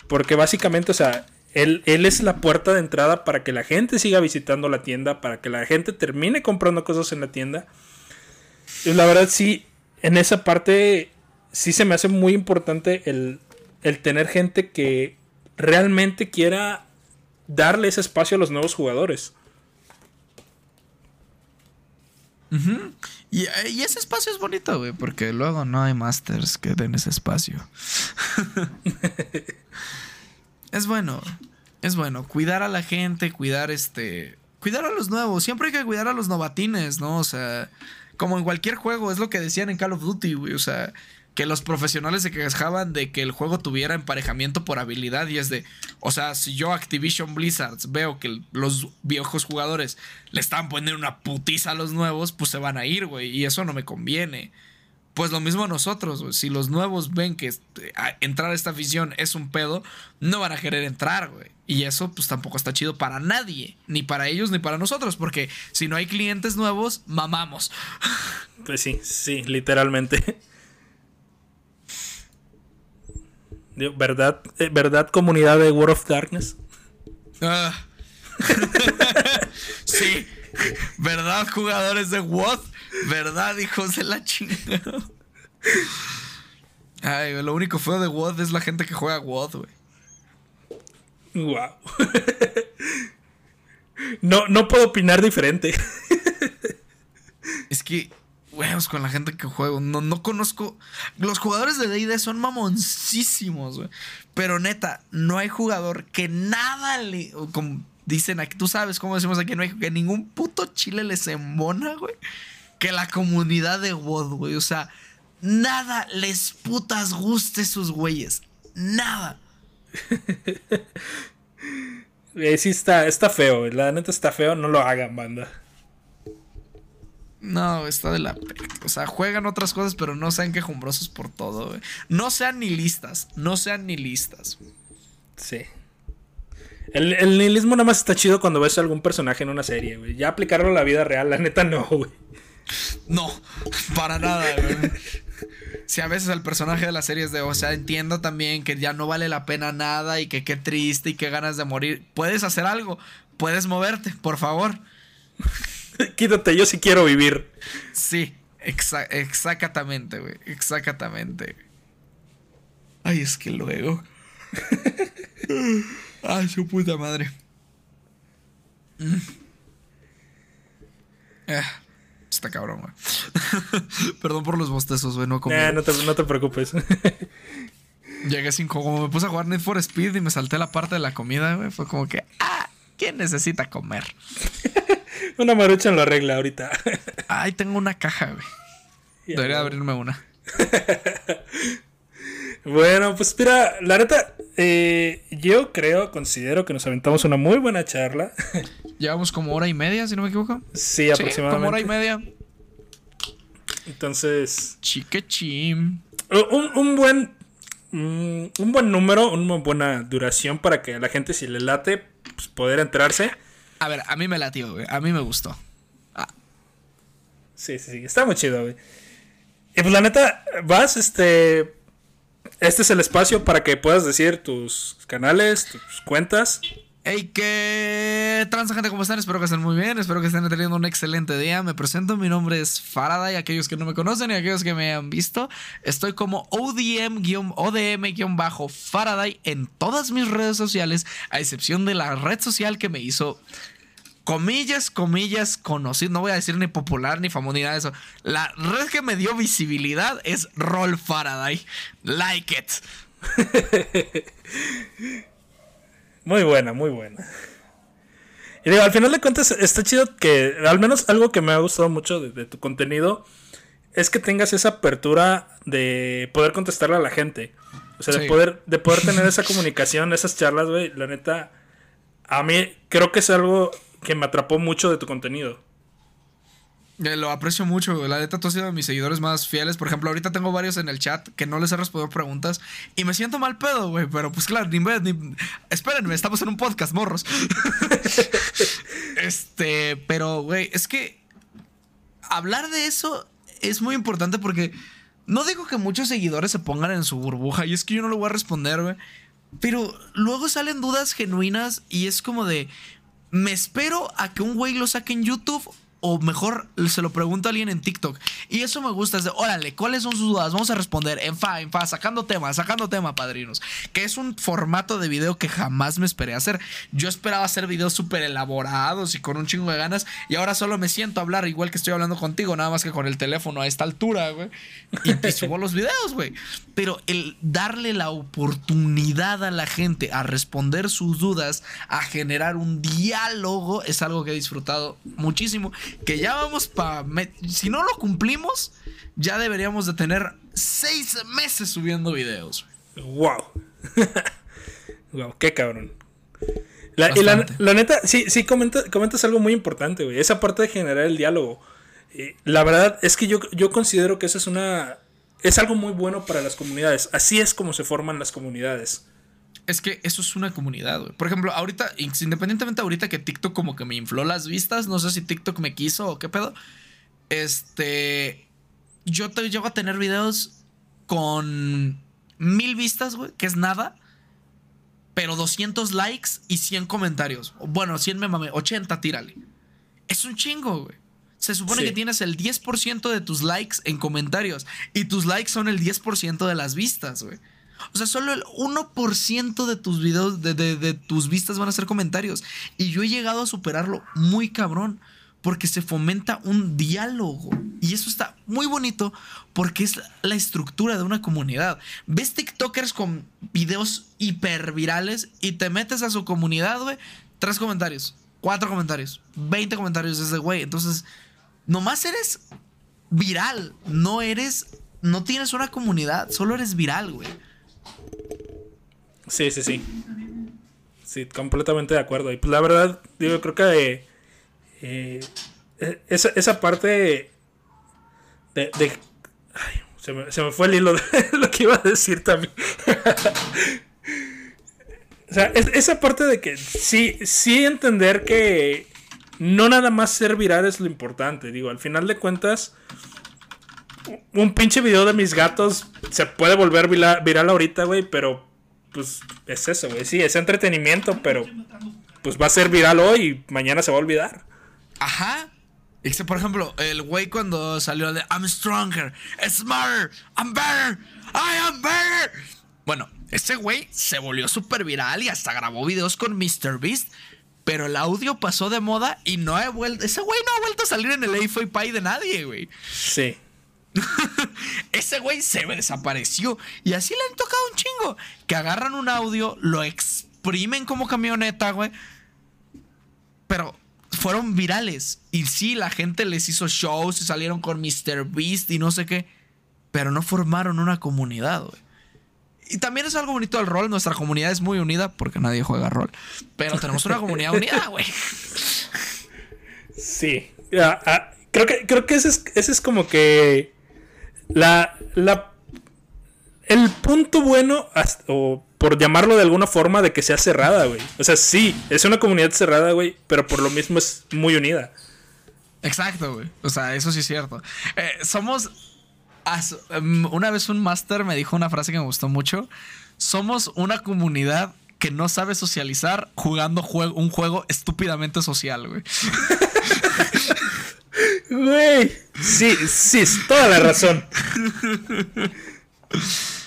Porque básicamente, o sea, él, él, es la puerta de entrada para que la gente siga visitando la tienda, para que la gente termine comprando cosas en la tienda. Y la verdad, sí, en esa parte sí se me hace muy importante el, el tener gente que realmente quiera darle ese espacio a los nuevos jugadores. y, ese espacio es bonito, güey, porque luego no hay masters que den ese espacio. es bueno, es bueno. Cuidar a la gente, cuidar este. Cuidar a los nuevos. Siempre hay que cuidar a los novatines, ¿no? O sea, como en cualquier juego, es lo que decían en Call of Duty, güey. O sea, que los profesionales se quejaban de que el juego tuviera emparejamiento por habilidad y es de, o sea, si yo Activision Blizzards veo que los viejos jugadores le están poniendo una putiza a los nuevos, pues se van a ir, güey, y eso no me conviene. Pues lo mismo a nosotros, güey. Si los nuevos ven que este, entrar a esta afición es un pedo, no van a querer entrar, güey. Y eso pues tampoco está chido para nadie, ni para ellos ni para nosotros, porque si no hay clientes nuevos, mamamos. Pues sí, sí, literalmente. ¿Verdad, eh, ¿Verdad comunidad de World of Darkness? Ah. sí. ¿Verdad jugadores de WoD? ¿Verdad hijos de la chingada? Ay, lo único feo de WoD es la gente que juega WoD, güey. Wow. no, no puedo opinar diferente. es que con la gente que juego. No, no conozco. Los jugadores de DD son mamoncísimos, güey. Pero neta, no hay jugador que nada le. Como dicen aquí, tú sabes cómo decimos aquí, no hay que ningún puto chile les embona, güey. Que la comunidad de WoD, güey. O sea, nada les putas guste sus güeyes. Nada. Eh, sí, está, está feo, la neta está feo, no lo hagan, banda. No, está de la. O sea, juegan otras cosas, pero no sean quejumbrosos por todo, güey. No sean ni listas. No sean ni listas. Sí. El, el, nihilismo nada más está chido cuando ves a algún personaje en una serie, güey. Ya aplicarlo a la vida real, la neta no, güey. No, para nada, güey. Si a veces el personaje de la serie es de, o sea, entiendo también que ya no vale la pena nada y que qué triste y qué ganas de morir. Puedes hacer algo, puedes moverte, por favor. Quítate, yo sí quiero vivir. Sí, exactamente, güey. Exactamente. Ay, es que luego. Ay, su puta madre. Mm. Ah, está cabrón, güey. Perdón por los bostezos, güey. No, no, te, no te preocupes. Llegué sin como me puse a jugar Need for Speed y me salté la parte de la comida, güey. Fue como que, ah, ¿quién necesita comer? Una marucha lo arregla ahorita. Ay, tengo una caja, güey. Debería abrirme una. bueno, pues mira, la neta, eh, yo creo, considero que nos aventamos una muy buena charla. Llevamos como hora y media, si no me equivoco. Sí, aproximadamente. como hora y media. Entonces. Chiquechim. Un, un buen. Mm, un buen número, una buena duración para que la gente, si le late, pues, poder entrarse. A ver, a mí me latió, güey. A mí me gustó. Ah. Sí, sí, sí. Está muy chido, güey. Y pues la neta, vas, este. Este es el espacio para que puedas decir tus canales, tus cuentas. Hey, ¿qué trans gente? ¿Cómo están? Espero que estén muy bien. Espero que estén teniendo un excelente día. Me presento, mi nombre es Faraday. Aquellos que no me conocen y aquellos que me han visto, estoy como ODM-ODM-Faraday en todas mis redes sociales, a excepción de la red social que me hizo comillas, comillas, conocido. No voy a decir ni popular ni famoso ni nada de eso. La red que me dio visibilidad es Roll Faraday. Like it. muy buena, muy buena. Y digo, al final de cuentas, está chido que, al menos algo que me ha gustado mucho de, tu contenido, es que tengas esa apertura de poder contestarle a la gente. O sea, de, poder, de poder tener esa comunicación, esas charlas, güey. La neta, a mí creo que es algo que me atrapó mucho de tu contenido. Eh, lo aprecio mucho, la neta, tú has sido de mis seguidores más fieles. Por ejemplo, ahorita tengo varios en el chat que no les he respondido preguntas y me siento mal pedo, güey. Pero pues claro, ni, ni, espérenme, estamos en un podcast, morros. este, pero, güey, es que hablar de eso es muy importante porque no digo que muchos seguidores se pongan en su burbuja y es que yo no lo voy a responder, güey. Pero luego salen dudas genuinas y es como de, me espero a que un güey lo saque en YouTube o mejor se lo pregunto a alguien en TikTok. Y eso me gusta, es de, órale, ¿cuáles son sus dudas? Vamos a responder en fa, en fa, sacando tema, sacando tema, padrinos. Que es un formato de video que jamás me esperé hacer. Yo esperaba hacer videos súper elaborados y con un chingo de ganas. Y ahora solo me siento a hablar igual que estoy hablando contigo, nada más que con el teléfono a esta altura, güey. Y, subo los videos, güey. Pero el darle la oportunidad a la gente a responder sus dudas, a generar un diálogo, es algo que he disfrutado muchísimo que ya vamos para... Si no lo cumplimos, ya deberíamos de tener seis meses subiendo videos. ¡Wow! ¡Wow! ¡Qué cabrón! La, y la, neta, sí, sí, comentas algo muy importante, güey. Esa parte de generar el diálogo. la verdad es que yo, yo considero que eso es una... Es algo muy bueno para las comunidades. Así es como se forman las comunidades es que eso es una comunidad, güey. Por ejemplo, ahorita, independientemente ahorita que TikTok como que me infló las vistas, no sé si TikTok me quiso o qué pedo. Este, yo te llego a tener videos con mil vistas, güey, que es nada. Pero 200 likes y 100 comentarios. Bueno, 100 me mame, 80 tírale. Es un chingo, güey. Se supone que tienes el 10% de tus likes en comentarios. Y tus likes son el 10% de las vistas, güey. O sea, solo el 1% de tus videos, de, tus vistas van a ser comentarios. Y yo he llegado a superarlo muy cabrón. porque se fomenta un diálogo. Y eso está muy bonito porque es la estructura de una comunidad. Ves TikTokers con videos hiper virales y te metes a su comunidad, güey. Tres comentarios, cuatro comentarios, veinte comentarios de ese güey. Entonces, nomás eres viral, no eres, no tienes una comunidad, solo eres viral, güey. Sí, sí, sí. Sí, completamente de acuerdo. Y pues la verdad, yo creo que eh, eh, esa, esa, parte de... de se, me, se, me, fue el hilo de lo que iba a decir también. o sea, es, esa parte de que sí, sí entender que no nada más ser viral es lo importante. Digo, al final de cuentas, un pinche video de mis gatos se puede volver viral, ahorita, güey, pero pues es eso, güey. Sí, es entretenimiento, pero pues va a ser viral hoy y mañana se va a olvidar. Ajá. Por ejemplo, el güey cuando salió de I'm stronger, smarter, I'm better, I am better. Bueno, ese güey se volvió súper viral y hasta grabó videos con MrBeast. Pero el audio pasó de moda y no ha vuelto. Ese güey no ha vuelto a salir en el A-Fy Pie de nadie, güey. Sí. ese güey se desapareció. Y así le han tocado un chingo. Que agarran un audio, lo exprimen como camioneta, güey. Pero fueron virales. Y sí, la gente les hizo shows y salieron con Mr. Beast y no sé qué. Pero no formaron una comunidad, güey. Y también es algo bonito del rol. Nuestra comunidad es muy unida porque nadie juega rol. Pero tenemos una comunidad unida, güey. Sí. Ah, creo que, creo que ese es, ese es como que la, la, el punto bueno, o por llamarlo de alguna forma, de que sea cerrada, güey. O sea, sí, es una comunidad cerrada, güey, pero por lo mismo es muy unida. Exacto, güey. O sea, eso sí es cierto. Eh, somos. Em, una vez un máster me dijo una frase que me gustó mucho. Somos una comunidad que no sabe socializar jugando un juego estúpidamente social, güey. Güey. Sí, sí, toda la razón.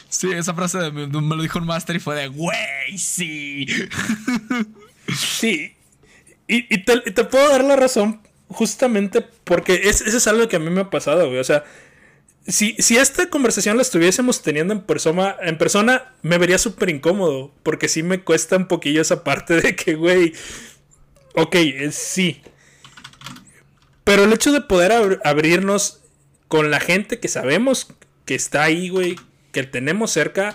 Sí, esa frase me, lo dijo un máster y fue de, güey, sí. Sí. Y, te, puedo dar la razón justamente porque es, eso es algo que a mí me ha pasado, güey. O sea, si, si esta conversación la estuviésemos teniendo en persona, en persona me vería súper incómodo. Porque sí me cuesta un poquillo esa parte de que, güey, ok, sí. Pero el hecho de poder abrirnos con la gente que sabemos que está ahí, güey, que tenemos cerca,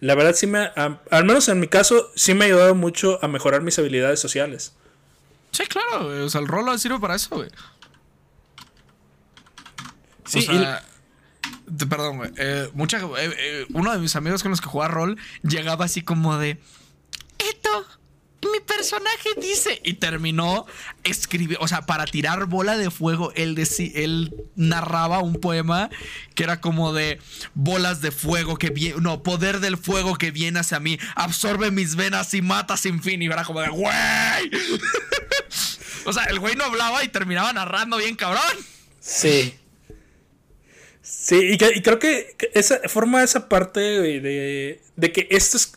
la verdad sí me, al menos en mi caso, sí me ha ayudado mucho a mejorar mis habilidades sociales. Sí, claro, O sea, el rol sirve para eso, güey. Sí, Perdón, güey. Eh, mucha, eh, eh, uno de mis amigos con los que jugaba rol llegaba así como de... Esto mi personaje dice. Y terminó escribiendo, o sea, para tirar bola de fuego, él, él narraba un poema que era como de bolas de fuego que viene, no, poder del fuego que viene hacia mí, absorbe mis venas y mata sin fin. Y era como de, güey. o sea, el güey no hablaba y terminaba narrando bien cabrón. Sí. Sí, y, creo que esa forma esa parte de, de que esto es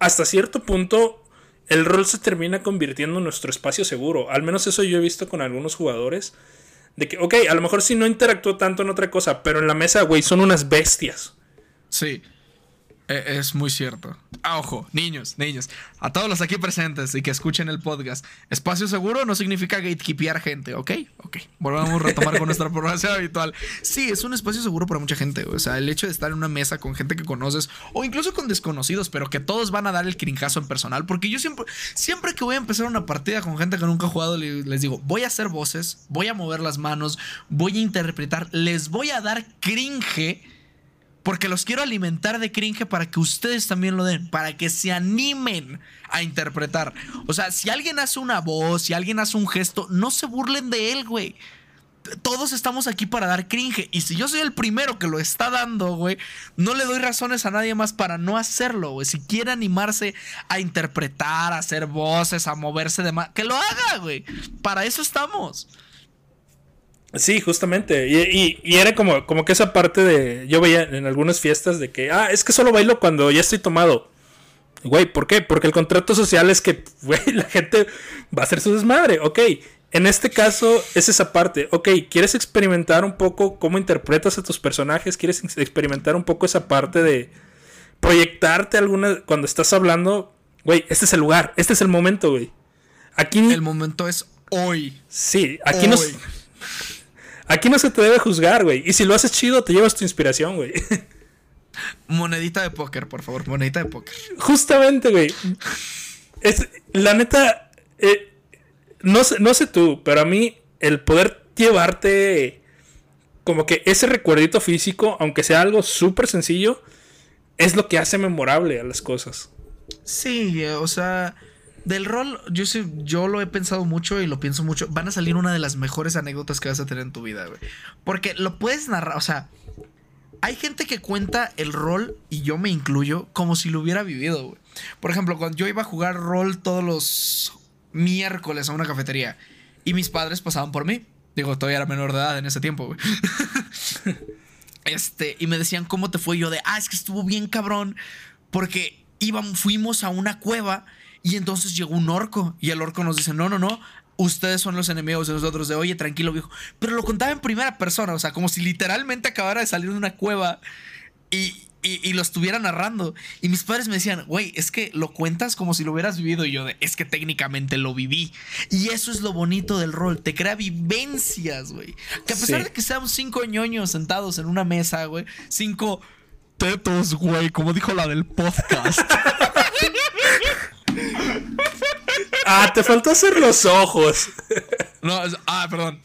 hasta cierto punto el rol se termina convirtiendo en nuestro espacio seguro. Al menos eso yo he visto con algunos jugadores. De que, ok, a lo mejor sí no interactuó tanto en otra cosa, pero en la mesa, güey, son unas bestias. Sí. E, es muy cierto. Ah, ojo, niños, niños. A todos los aquí presentes y que escuchen el podcast. Espacio seguro no significa gatekeepear gente, ¿ok? Ok. Volvamos a retomar con nuestra programación habitual. Sí, es un espacio seguro para mucha gente. O sea, el hecho de estar en una mesa con gente que conoces o incluso con desconocidos, pero que todos van a dar el crinjazo en personal. Porque yo siempre, siempre que voy a empezar una partida con gente que nunca ha jugado, les digo, voy a hacer voces, voy a mover las manos, voy a interpretar, les voy a dar cringe porque los quiero alimentar de cringe para que ustedes también lo den, para que se animen a interpretar. O sea, si alguien hace una voz, si alguien hace un gesto, no se burlen de él, güey. Todos estamos aquí para dar cringe. Y si yo soy el primero que lo está dando, güey, no le doy razones a nadie más para no hacerlo, güey. Si quiere animarse a interpretar, a hacer voces, a moverse de más, que lo haga, güey. Para eso estamos. Sí, justamente. Y, era como, como que esa parte de. Yo veía en algunas fiestas de que, ah, es que solo bailo cuando ya estoy tomado. Güey, ¿por qué? Porque el contrato social es que, güey, la gente va a hacer su desmadre. Ok, en este caso es esa parte. Ok, ¿quieres experimentar un poco cómo interpretas a tus personajes? ¿Quieres experimentar un poco esa parte de proyectarte alguna... Cuando estás hablando, güey, este es el lugar, este es el momento, güey. Aquí... El momento es hoy. Sí, aquí no... Aquí no se te debe juzgar, güey. Y si lo haces chido, te llevas tu inspiración, güey. Monedita de póker, por favor, monedita de póker. Justamente, güey. Es, la neta, eh, no, sé, no sé tú, pero a mí el poder llevarte como que ese recuerdito físico, aunque sea algo súper sencillo, es lo que hace memorable a las cosas. Sí, o sea, del rol, yo sí, yo lo he pensado mucho y lo pienso mucho. Van a salir una de las mejores anécdotas que vas a tener en tu vida, güey. Porque lo puedes narrar, o sea, hay gente que cuenta el rol, y yo me incluyo, como si lo hubiera vivido, güey. Por ejemplo, cuando yo iba a jugar rol todos los miércoles a una cafetería y mis padres pasaban por mí. Digo, todavía era menor de edad en ese tiempo, güey. este, y me decían cómo te fue. yo de, ah, es que estuvo bien cabrón. Porque íbamos, fuimos a una cueva y entonces llegó un orco. Y el orco nos dice, no, no, no. Ustedes son los enemigos de nosotros. De oye, tranquilo, viejo. Pero lo contaba en primera persona. O sea, como si literalmente acabara de salir de una cueva. Y, y, lo estuviera narrando. Y mis padres me decían, güey, es que lo cuentas como si lo hubieras vivido. Y yo, de, es que técnicamente lo viví. Y eso es lo bonito del rol, te crea vivencias, güey. Que a pesar de que seamos cinco ñoños sentados en una mesa, güey, cinco tetos, güey, como dijo la del podcast. ah, te faltó hacer los ojos. no, ah, perdón.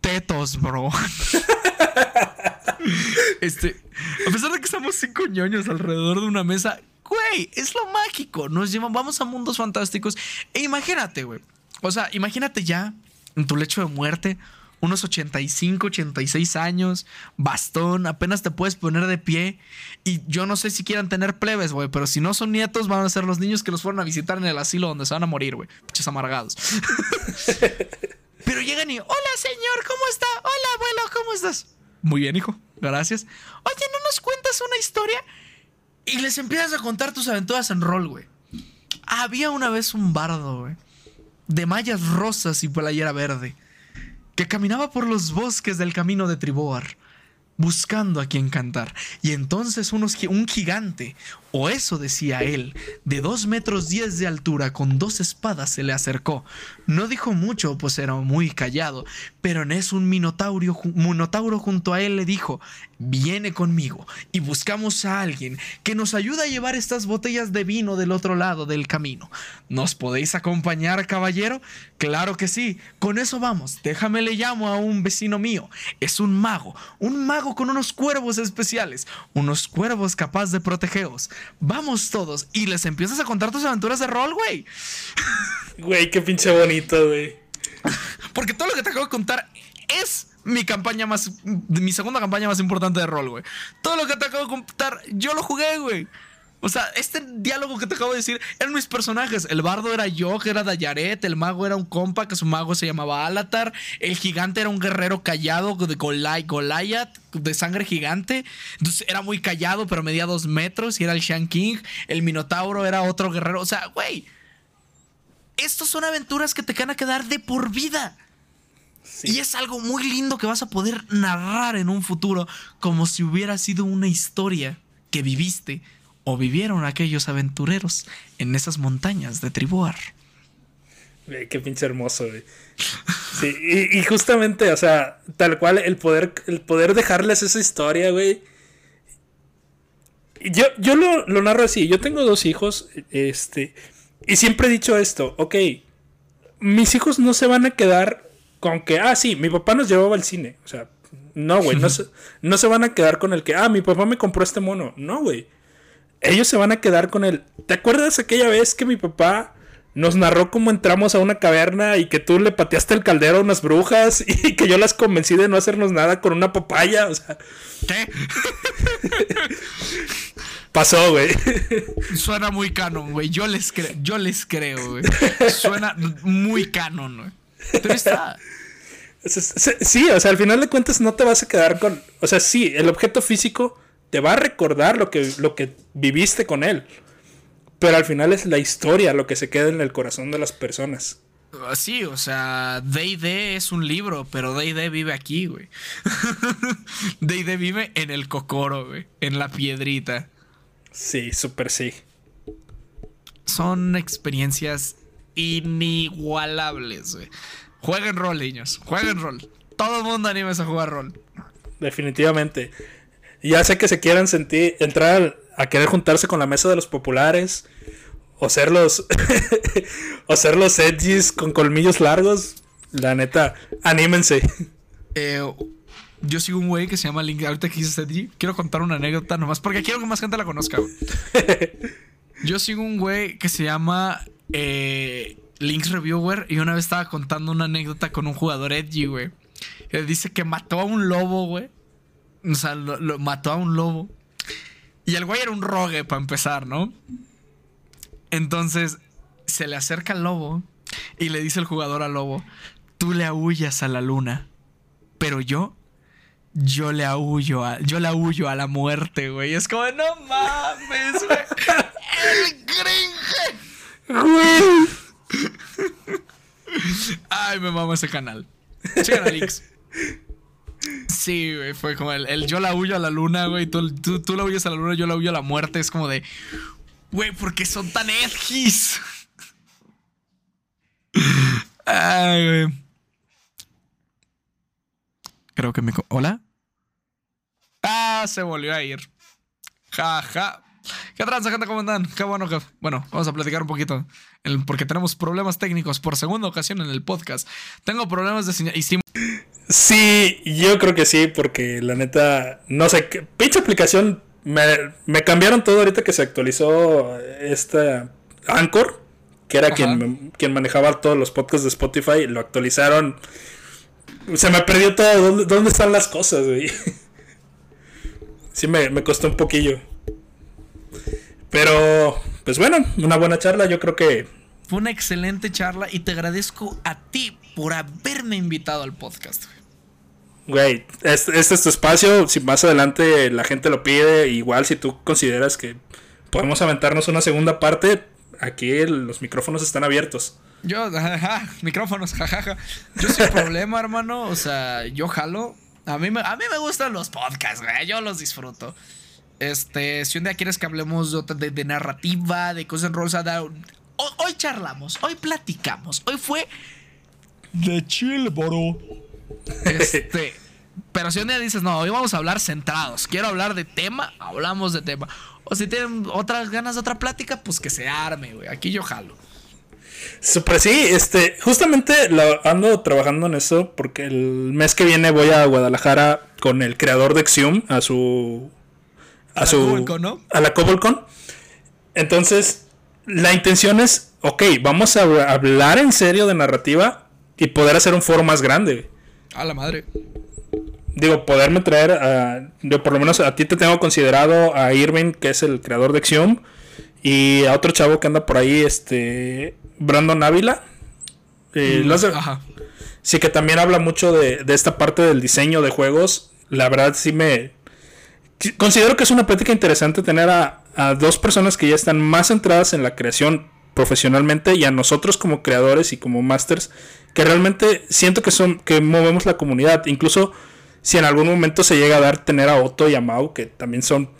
Tetos, bro. este, a pesar de que estamos cinco ñoños alrededor de una mesa, güey, es lo mágico. Nos llevamos, vamos a mundos fantásticos. E imagínate, güey. O sea, imagínate ya en tu lecho de muerte, unos 85, 86 años, bastón, apenas te puedes poner de pie. Y yo no sé si quieran tener plebes, güey, pero si no son nietos, van a ser los niños que los fueron a visitar en el asilo donde se van a morir, güey. Piches amargados. pero llegan y, hola señor, ¿cómo está? Hola abuelo, ¿cómo estás? Muy bien, hijo. Gracias. Oye, ¿no nos cuentas una historia? Y les empiezas a contar tus aventuras en rol, güey. Había una vez un bardo, güey. De mallas rosas y playera verde. Que caminaba por los bosques del camino de Triboar buscando a quien cantar. Y entonces unos, un gigante, o eso decía él, de dos metros diez de altura con dos espadas se le acercó. No dijo mucho, pues era muy callado, pero en eso un minotauro, minotauro junto a él le dijo, viene conmigo y buscamos a alguien que nos ayude a llevar estas botellas de vino del otro lado del camino. ¿Nos podéis acompañar, caballero? Claro que sí, con eso vamos. Déjame le llamo a un vecino mío. Es un mago, un mago con unos cuervos especiales, unos cuervos capaz de protegeros. Vamos todos y les empiezas a contar tus aventuras de rol, güey. Güey, qué pinche bonito, güey. Porque todo lo que te acabo de contar es mi campaña más. Mi segunda campaña más importante de rol, güey. Todo lo que te acabo de contar, yo lo jugué, güey. O sea, este diálogo que te acabo de decir eran mis personajes. El bardo era yo, que era Dayaret. El mago era un compa, que su mago se llamaba Alatar. El gigante era un guerrero callado de Golai, Goliath, de sangre gigante. Entonces era muy callado, pero medía dos metros y era el Shan King. El Minotauro era otro guerrero. O sea, güey. Estos son aventuras que te van a quedar de por vida. Y es algo muy lindo que vas a poder narrar en un futuro como si hubiera sido una historia que viviste o vivieron aquellos aventureros en esas montañas de Triboar. Qué pinche hermoso, güey. Sí, y, justamente, o sea, tal cual, el poder, el poder dejarles esa historia, güey. Yo, yo lo, lo narro así, yo tengo dos hijos, este, y siempre he dicho esto, ok, mis hijos no se van a quedar con que, ah, sí, mi papá nos llevaba al cine, o sea, no, güey, no se, no se van a quedar con el que, ah, mi papá me compró este mono, no, güey ellos se van a quedar con él. ¿Te acuerdas aquella vez que mi papá nos narró cómo entramos a una caverna y que tú le pateaste el caldero a unas brujas y que yo las convencí de no hacernos nada con una papaya? O sea. ¿Qué? Pasó, güey. Suena muy canon, güey. Yo les creo, yo les creo, güey. Suena muy canon, güey. Pero está. Sí, o sea, al final de cuentas no te vas a quedar con. O sea, sí, el objeto físico te va a recordar lo que, lo que viviste con él. Pero al final es la historia lo que se queda en el corazón de las personas. Sí, o sea, D&D es un libro, pero D&D vive aquí, güey. D&D vive en el cocoro, güey, en la piedrita. Sí, súper sí. Son experiencias inigualables, güey. Jueguen rol, niños, jueguen rol. Todo el mundo animes a jugar rol. Definitivamente. Ya sé que se quieran sentir, entrar a querer juntarse con la mesa de los populares o ser los o ser los edgys con colmillos largos, la neta, anímense. Eh, yo sigo un güey que se llama Link. Ahorita que dices edgy, quiero contar una anécdota nomás porque quiero que más gente la conozca. yo sigo un güey que se llama eh, Links Reviewer y una vez estaba contando una anécdota con un jugador edgy, güey. Él dice que mató a un lobo, güey. O sea, lo mató a un lobo. Y el güey era un rogue para empezar, ¿no? Entonces se le acerca al lobo y le dice el jugador al lobo, tú le aullas a la luna, pero yo, yo le aullo a, yo le aullo a la muerte, güey. Es como, no mames, güey. el gringe. Ay, me mama ese canal. Sigan links. Sí, güey, fue como el, yo la huyo a la luna, güey. Tú, tú, tú, la huyes a la luna, yo la huyo a la muerte. Es como de, Güey, ¿por qué son tan edgys? Ay, güey. Creo que me... ¿Hola? Ah, se volvió a ir. Ja, ja. ¿Qué tranza, gente? ¿Cómo andan? Qué bueno que... Bueno, vamos a platicar un poquito. porque tenemos problemas técnicos por segunda ocasión en el podcast. Tengo problemas de señal... Sí, yo creo que sí, porque la neta... No sé, qué pinche aplicación me, cambiaron todo ahorita que se actualizó esta Anchor, que era quien, quien manejaba todos los podcasts de Spotify, lo actualizaron. Se me perdió todo. ¿Dónde, están las cosas, güey? Sí, me, me costó un poquillo. Pero, pues bueno, una buena charla. Yo creo que. Fue una excelente charla y te agradezco a ti por haberme invitado al podcast. Güey, este, este, es tu espacio. Si más adelante la gente lo pide, igual si tú consideras que podemos aventarnos una segunda parte, aquí los micrófonos están abiertos. Yo, jaja, micrófonos, jajaja. Yo sin problema, hermano. O sea, yo jalo. A mí, me, a mí me gustan los podcasts, güey. Yo los disfruto. Este, si un día quieres que hablemos de, de, narrativa, de cosas en rosa, hoy, hoy charlamos, hoy platicamos. Hoy fue de chill, bro. Este, pero si un día dices, no, hoy vamos a hablar centrados, quiero hablar de tema, hablamos de tema. O si tienen otras ganas de otra plática, pues que se arme, güey. Aquí yo jalo. Super, sí, este, justamente ando trabajando en eso porque el mes que viene voy a Guadalajara con el creador de Xium a su. A, su. ¿no? A la Cobolcon. Entonces, la intención es, ok, vamos a hablar en serio de narrativa y poder hacer un foro más grande. A la madre. Digo, poderme traer a. Yo por lo menos a ti te tengo considerado a Irving, que es el creador de Xiom. Y a otro chavo que anda por ahí, este. Brandon Ávila. Eh, mm, Ajá. Sí, que también habla mucho de, de esta parte del diseño de juegos. La verdad, sí me. Considero que es una práctica interesante tener a, a dos personas que ya están más centradas en la creación profesionalmente y a nosotros como creadores y como masters que realmente siento que son que movemos la comunidad. Incluso si en algún momento se llega a dar tener a Otto y a Mau que también son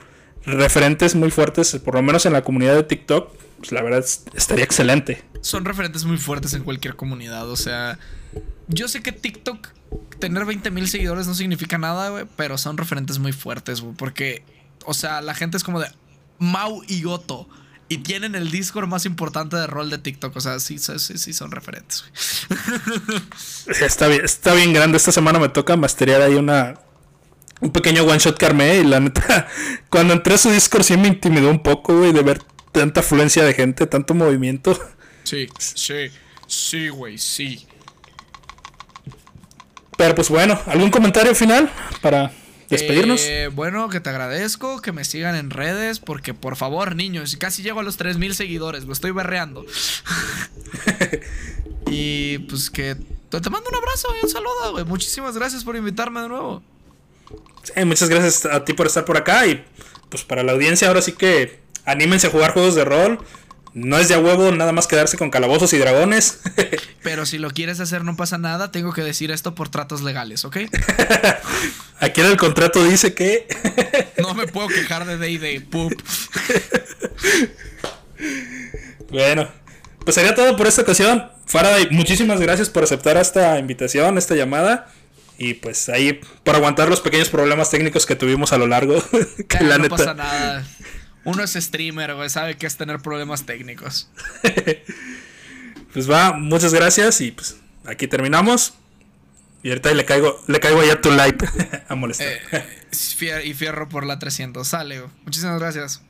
referentes muy fuertes por lo menos en la comunidad de TikTok pues la verdad estaría excelente. Son referentes muy fuertes en cualquier comunidad o sea yo sé que TikTok tener 20 mil seguidores no significa nada pero son referentes muy fuertes porque o sea la gente es como de Mau y Otto y tienen el Discord más importante de rol de TikTok. O sea, sí, sí, sí son referentes. Está bien, está bien grande. Esta semana me toca masterear ahí una. Un pequeño one shot que armé. Y la neta, cuando entré a su Discord sí me intimidó un poco, güey, de ver tanta afluencia de gente, tanto movimiento. Sí, sí, sí, güey, sí. Pero pues bueno, ¿algún comentario final para despedirnos. Eh, bueno, que te agradezco, que me sigan en redes, porque por favor, niños, casi llego a los 3000 seguidores, lo estoy berreando. y pues que te mando un abrazo y un saludo, güey. Muchísimas gracias por invitarme de nuevo. muchas gracias a ti por estar por acá y pues para la audiencia ahora sí que anímense a jugar juegos de rol. No es de a huevo nada más quedarse con calabozos y dragones. Pero si lo quieres hacer, no pasa nada. Tengo que decir esto por tratos legales, ¿ok? Aquí en el contrato dice que. no me puedo quejar de Day Day, poop. bueno, pues sería todo por esta ocasión. Faraday, muchísimas gracias por aceptar esta invitación, esta llamada. Y pues ahí, por aguantar los pequeños problemas técnicos que tuvimos a lo largo. que la no pasa nada. Uno es streamer, güey, sabe que es tener problemas técnicos. pues va, muchas gracias y pues aquí terminamos. Y ahorita le caigo, le caigo a tu light a molestar. Eh, y fierro por la 300. Sale, Muchísimas gracias.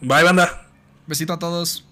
Bye, banda. Besito a todos.